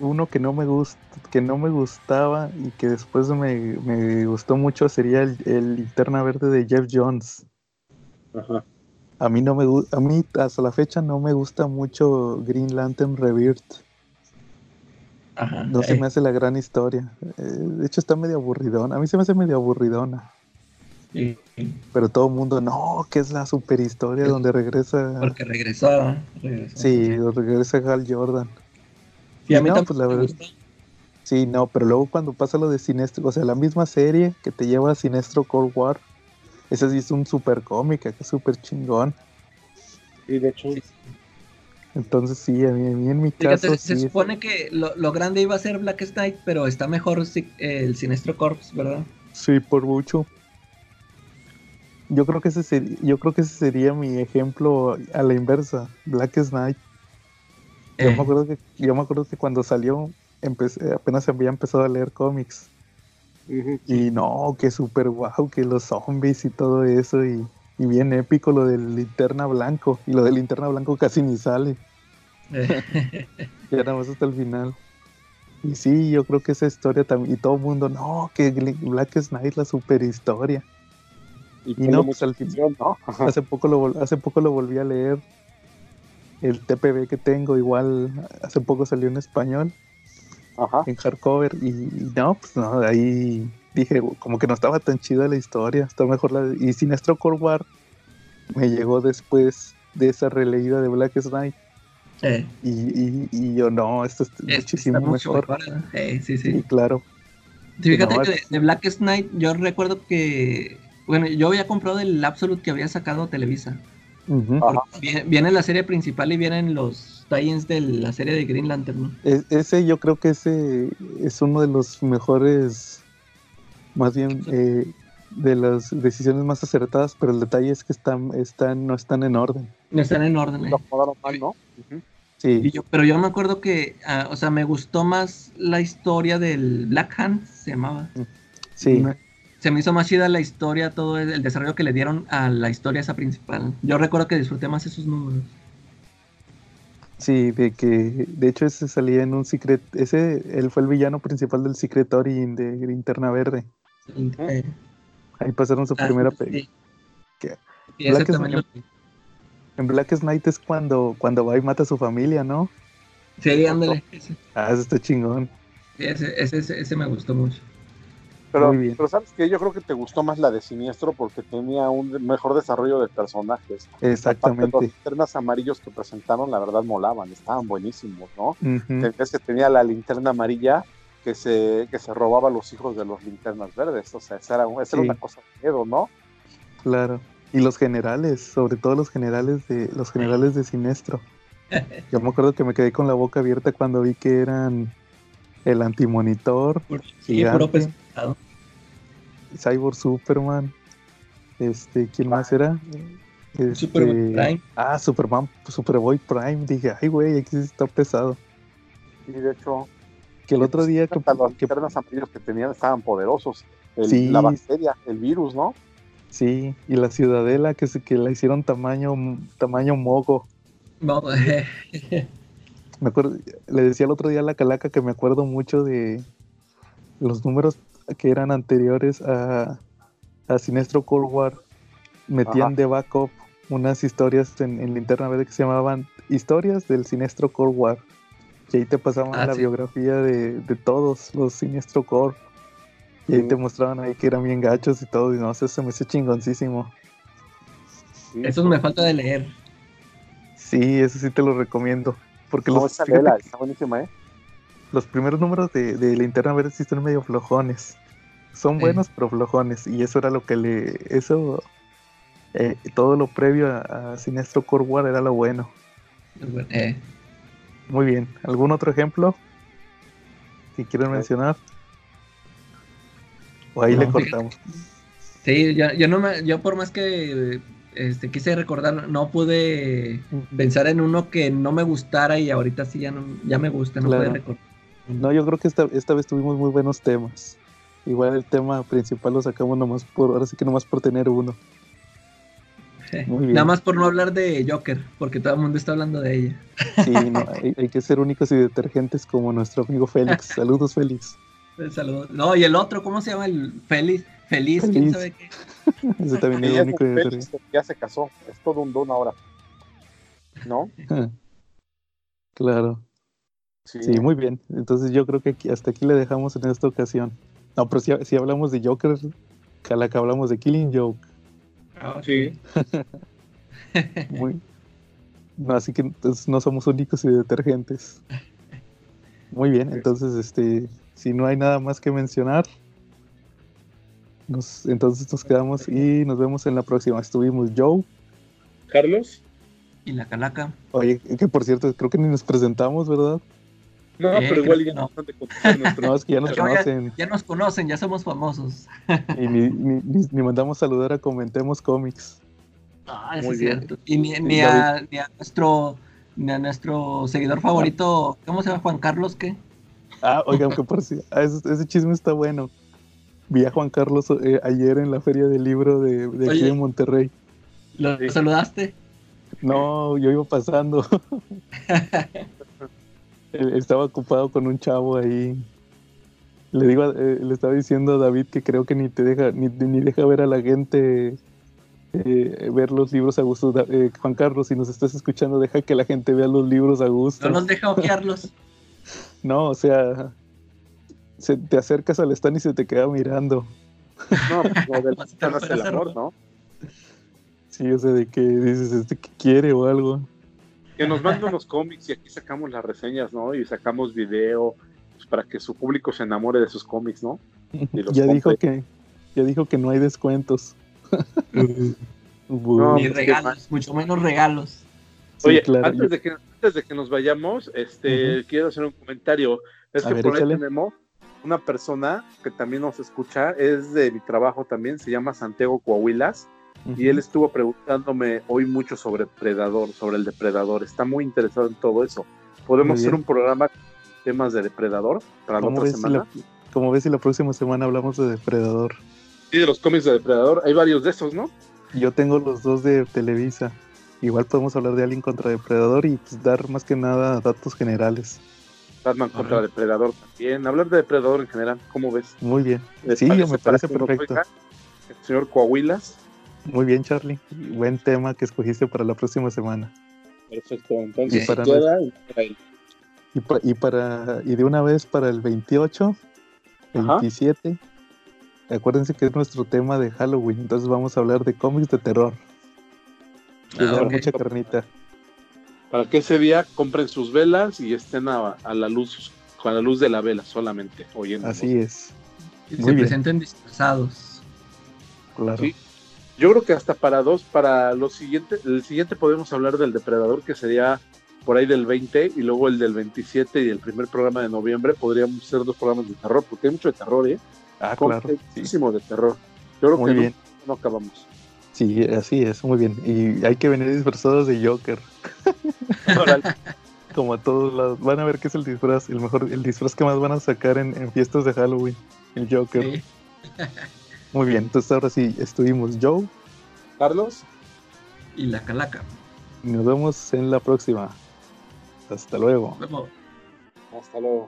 uno que no me gusta, que no me gustaba y que después me, gustó mucho sería el, el, Linterna Verde de Jeff Jones. Ajá. A mí no me a mí hasta la fecha no me gusta mucho Green Lantern Rebirth. Ajá, no se me hace la gran historia. Eh, de hecho está medio aburridona. A mí se me hace medio aburridona. Sí. Pero todo el mundo, no, que es la super historia donde regresa. Porque regresaba. Sí, donde regresa Hal Jordan. Sí, a mí no, pues la verdad. Sí, no, pero luego cuando pasa lo de Sinestro, o sea, la misma serie que te lleva a Sinestro Cold War, ese sí es un super cómic, que es súper chingón. Y de hecho. Entonces sí, a mí, en mi caso. se supone que lo, grande iba a ser Black Knight, pero está mejor el Sinestro Corps, ¿verdad? Sí, por mucho. Yo creo que ese sería, yo creo que ese sería mi ejemplo a la inversa, Black Knight. Yo, me eh. acuerdo que, yo me acuerdo que cuando salió, empecé, apenas había empezado a leer cómics. Y no, que súper guau, que los zombies y todo eso. Y, y bien épico lo del linterna blanco. Y lo del linterna blanco casi ni sale. Ya nada más hasta el final. Y sí, yo creo que esa historia también. Y todo el mundo, no, que Black Knight la super historia. Y, no, pues al fin- atención, ¿no? Hace poco lo, hace poco lo volví a leer. El TPB que tengo, igual hace poco salió en español, Ajá. en hardcover. Y, y no, pues no, ahí dije, como que no estaba tan chida la historia. Está mejor la. de- Y Sinestro Core War me llegó después de esa releída de Black Knight. Eh, Y, y, y yo, no, esto es es- muchísimo mucho mejor. mejor, ¿eh? Sí, sí, Y claro. Sí, Fíjate No, que de, es- de Black Knight yo recuerdo que, bueno, yo había comprado el Absolute que había sacado Televisa. Viene, viene la serie principal y vienen los tie-ins de la serie de Green Lantern, ¿no? E- ese yo creo que ese es uno de los mejores, más bien eh, de las decisiones más acertadas, pero el detalle es que están, están, no están en orden. No están en orden. ¿eh? Mal, ¿no? Sí, Y yo- pero yo me acuerdo que, ah, o sea, me gustó más la historia del Black Hand, se llamaba. sí, se me hizo más chida la historia, todo el, desarrollo que le dieron a la historia esa principal. Yo recuerdo que disfruté más esos números. sí, de que, de hecho ese salía en un secret, ese, él fue el villano principal del Secret Origin de Linterna Verde. Eh, Ahí pasaron su ah, primera sí. película. Sí, ese Black lo- En Black Knight es cuando, cuando va y mata a su familia, ¿no? Sí, ándale. Ah, eso está chingón. ese, ese- ese- ese me gustó mucho. Pero, Muy bien. pero sabes que yo creo que te gustó más la de Siniestro porque tenía un mejor desarrollo de personajes. Aparte, los Exactamente. linternas amarillos que presentaron, la verdad, molaban, estaban buenísimos, ¿no? Tenías que tenía la linterna amarilla que se, que se robaba a los hijos de los linternas verdes. O sea, esa era, esa era Sí. una cosa de miedo, ¿no? Claro. Y los generales, sobre todo los generales de los generales de Sinestro. Yo me acuerdo que me quedé con la boca abierta cuando vi que eran el antimonitor, Sí, Gigante. puro pescado. Cyborg Superman. Este, ¿quién más era? Este, Superman Prime. Ah, Superman, Superboy Prime. Dije, ay, güey, aquí sí está pesado. Y de hecho, Que el otro día que, los que- amarillos que tenían estaban poderosos. El- Sí. La bacteria, el virus, ¿no? sí, y la ciudadela que se que la hicieron tamaño tamaño mogo. No, Me acuerdo, le decía el otro día a la calaca que me acuerdo mucho de los números que eran anteriores a, a Sinestro Cold War. Metían Ajá. de backup unas historias en, en Linterna Verde que se llamaban Historias del Sinestro Cold War. Y ahí te pasaban Ah, la sí. biografía de, de todos los Sinestro Core. Y ahí te mostraban ahí que eran bien gachos y todo. Y no sé, se me hizo chingoncísimo. Sí. Esos me falta de leer. Sí, eso sí te lo recomiendo. Porque No, los, esa fíjate vela que está buenísima, ¿eh? Los primeros números de, de Linterna Verde sí están medio flojones. Son buenos, pero flojones. Y eso era lo que le. Eso. eh, todo lo previo a, a Sinestro Core War era lo bueno. Eh, Muy bien. ¿Algún otro ejemplo que quieran Ok. mencionar? O ahí le No, cortamos. sí, yo, yo no me, yo por más que este, quise recordar, no pude pensar en uno que no me gustara y ahorita sí ya no, ya me gusta, no Claro. pude recordar. No, yo creo que esta, esta vez tuvimos muy buenos temas. Igual el tema principal lo sacamos nomás por, ahora sí que nomás por tener uno. Muy bien. Nada más por no hablar de Joker, porque todo el mundo está hablando de ella. Sí, no, hay, hay que ser únicos y detergentes como nuestro amigo Félix. Saludos, Félix. Saludos. No, y el otro, ¿cómo se llama? El Feliz, Feliz, quién sabe qué. Ese también es único Félix ya se casó. Es todo un don ahora. ¿No? Claro. Sí, muy bien. Entonces yo creo que aquí- hasta aquí le dejamos en esta ocasión. No, pero si, si hablamos de Joker, calaca hablamos de Killing Joke. Ah, Sí. Muy... No, así que entonces no somos únicos y detergentes. Muy bien, entonces este, si no hay nada más que mencionar, nos, entonces nos quedamos y nos vemos en la próxima. Estuvimos Joe. Carlos. Y la calaca. Oye, que por cierto, creo que ni nos presentamos, ¿verdad? No, Eh, pero igual ya no no. es que ya nos Pero conocen Ya nos conocen, ya somos famosos. y ni, ni, ni- ni mandamos saludar a Comentemos Comics. Ah, Muy es bien. cierto. Y ni, a, ni a nuestro ni a nuestro seguidor favorito, ¿cómo se llama Juan Carlos qué? Ah, oigan, que por si, ah, ese, ese chisme está bueno. Vi a Juan Carlos eh, ayer en la feria del libro de, de aquí Oye. de Monterrey. ¿Lo saludaste? No, yo iba pasando. Estaba ocupado con un chavo ahí. Le digo, eh, le estaba diciendo a David que creo que ni te deja, ni, ni deja ver a la gente eh, ver los libros a gusto. Eh, Juan Carlos, si nos estás escuchando, deja que la gente vea los libros a gusto. No nos deja ojearlos. No, o sea, se- te acercas al stand y se te queda mirando. No, pues no, del Vas a no es el amor, ¿no? Sí, o sea, de que dices, ¿este qué quiere o algo? Que nos manden los cómics y aquí sacamos las reseñas, ¿no? Y sacamos video pues, para que su público se enamore de sus cómics, ¿no? Y los Ya dijo que, ya dijo que no hay descuentos. No, Ni pues, regalos, mucho menos regalos. sí, Oye, claro, antes, de que, antes de que nos vayamos, este, quiero hacer un comentario. Es A que ver, por ahí échale. tenemos una persona que también nos escucha, es de mi trabajo también, se llama Santiago Coahuilas, Y él estuvo preguntándome hoy mucho sobre Predador, sobre el depredador. Está muy interesado en todo eso. ¿Podemos hacer un programa con temas de depredador para la ¿Cómo otra ves, si semana? la, como ves si la próxima semana hablamos de Depredador? Sí, de los cómics de depredador, hay varios de esos, ¿no? Yo tengo los dos de Televisa. Igual podemos hablar de Alien contra Depredador y pues, dar más que nada datos generales. Batman contra Depredador también. Hablar de depredador en general, ¿cómo ves? Muy bien. ¿Les Sí, me parece perfecto. El señor Coahuilas. Muy bien, Charlie. Buen tema que escogiste para la próxima semana. Perfecto, entonces Y para queda y. Y, pa- y para y de una vez para el 28, Ajá. 27, acuérdense que es nuestro tema de Halloween, entonces vamos a hablar de cómics de terror. Ah, Nos da ok. mucha carnita. Para que ese día compren sus velas y estén a, a la luz, con la luz de la vela solamente, oyendo. Así es, Y se bien. presenten disfrazados. claro. Sí. Yo creo que hasta para dos, para los siguientes, el siguiente podemos hablar del depredador, que sería por ahí del 20, y luego el del 27 y el primer programa de noviembre, podríamos hacer dos programas de terror, porque hay mucho de terror, ¿eh? Ah, Con- claro. muchísimo de terror. Yo creo Muy que no- bien. no acabamos. Sí, así es, muy bien. Y hay que venir disfrazados de Joker, como a todos lados. Van a ver que es el disfraz, el mejor, el disfraz que más van a sacar en, en fiestas de Halloween, el Joker. Sí. Muy bien, entonces ahora sí, estuvimos Joe Carlos. Y la calaca. y nos vemos en la próxima. Hasta luego. Luego. Hasta luego.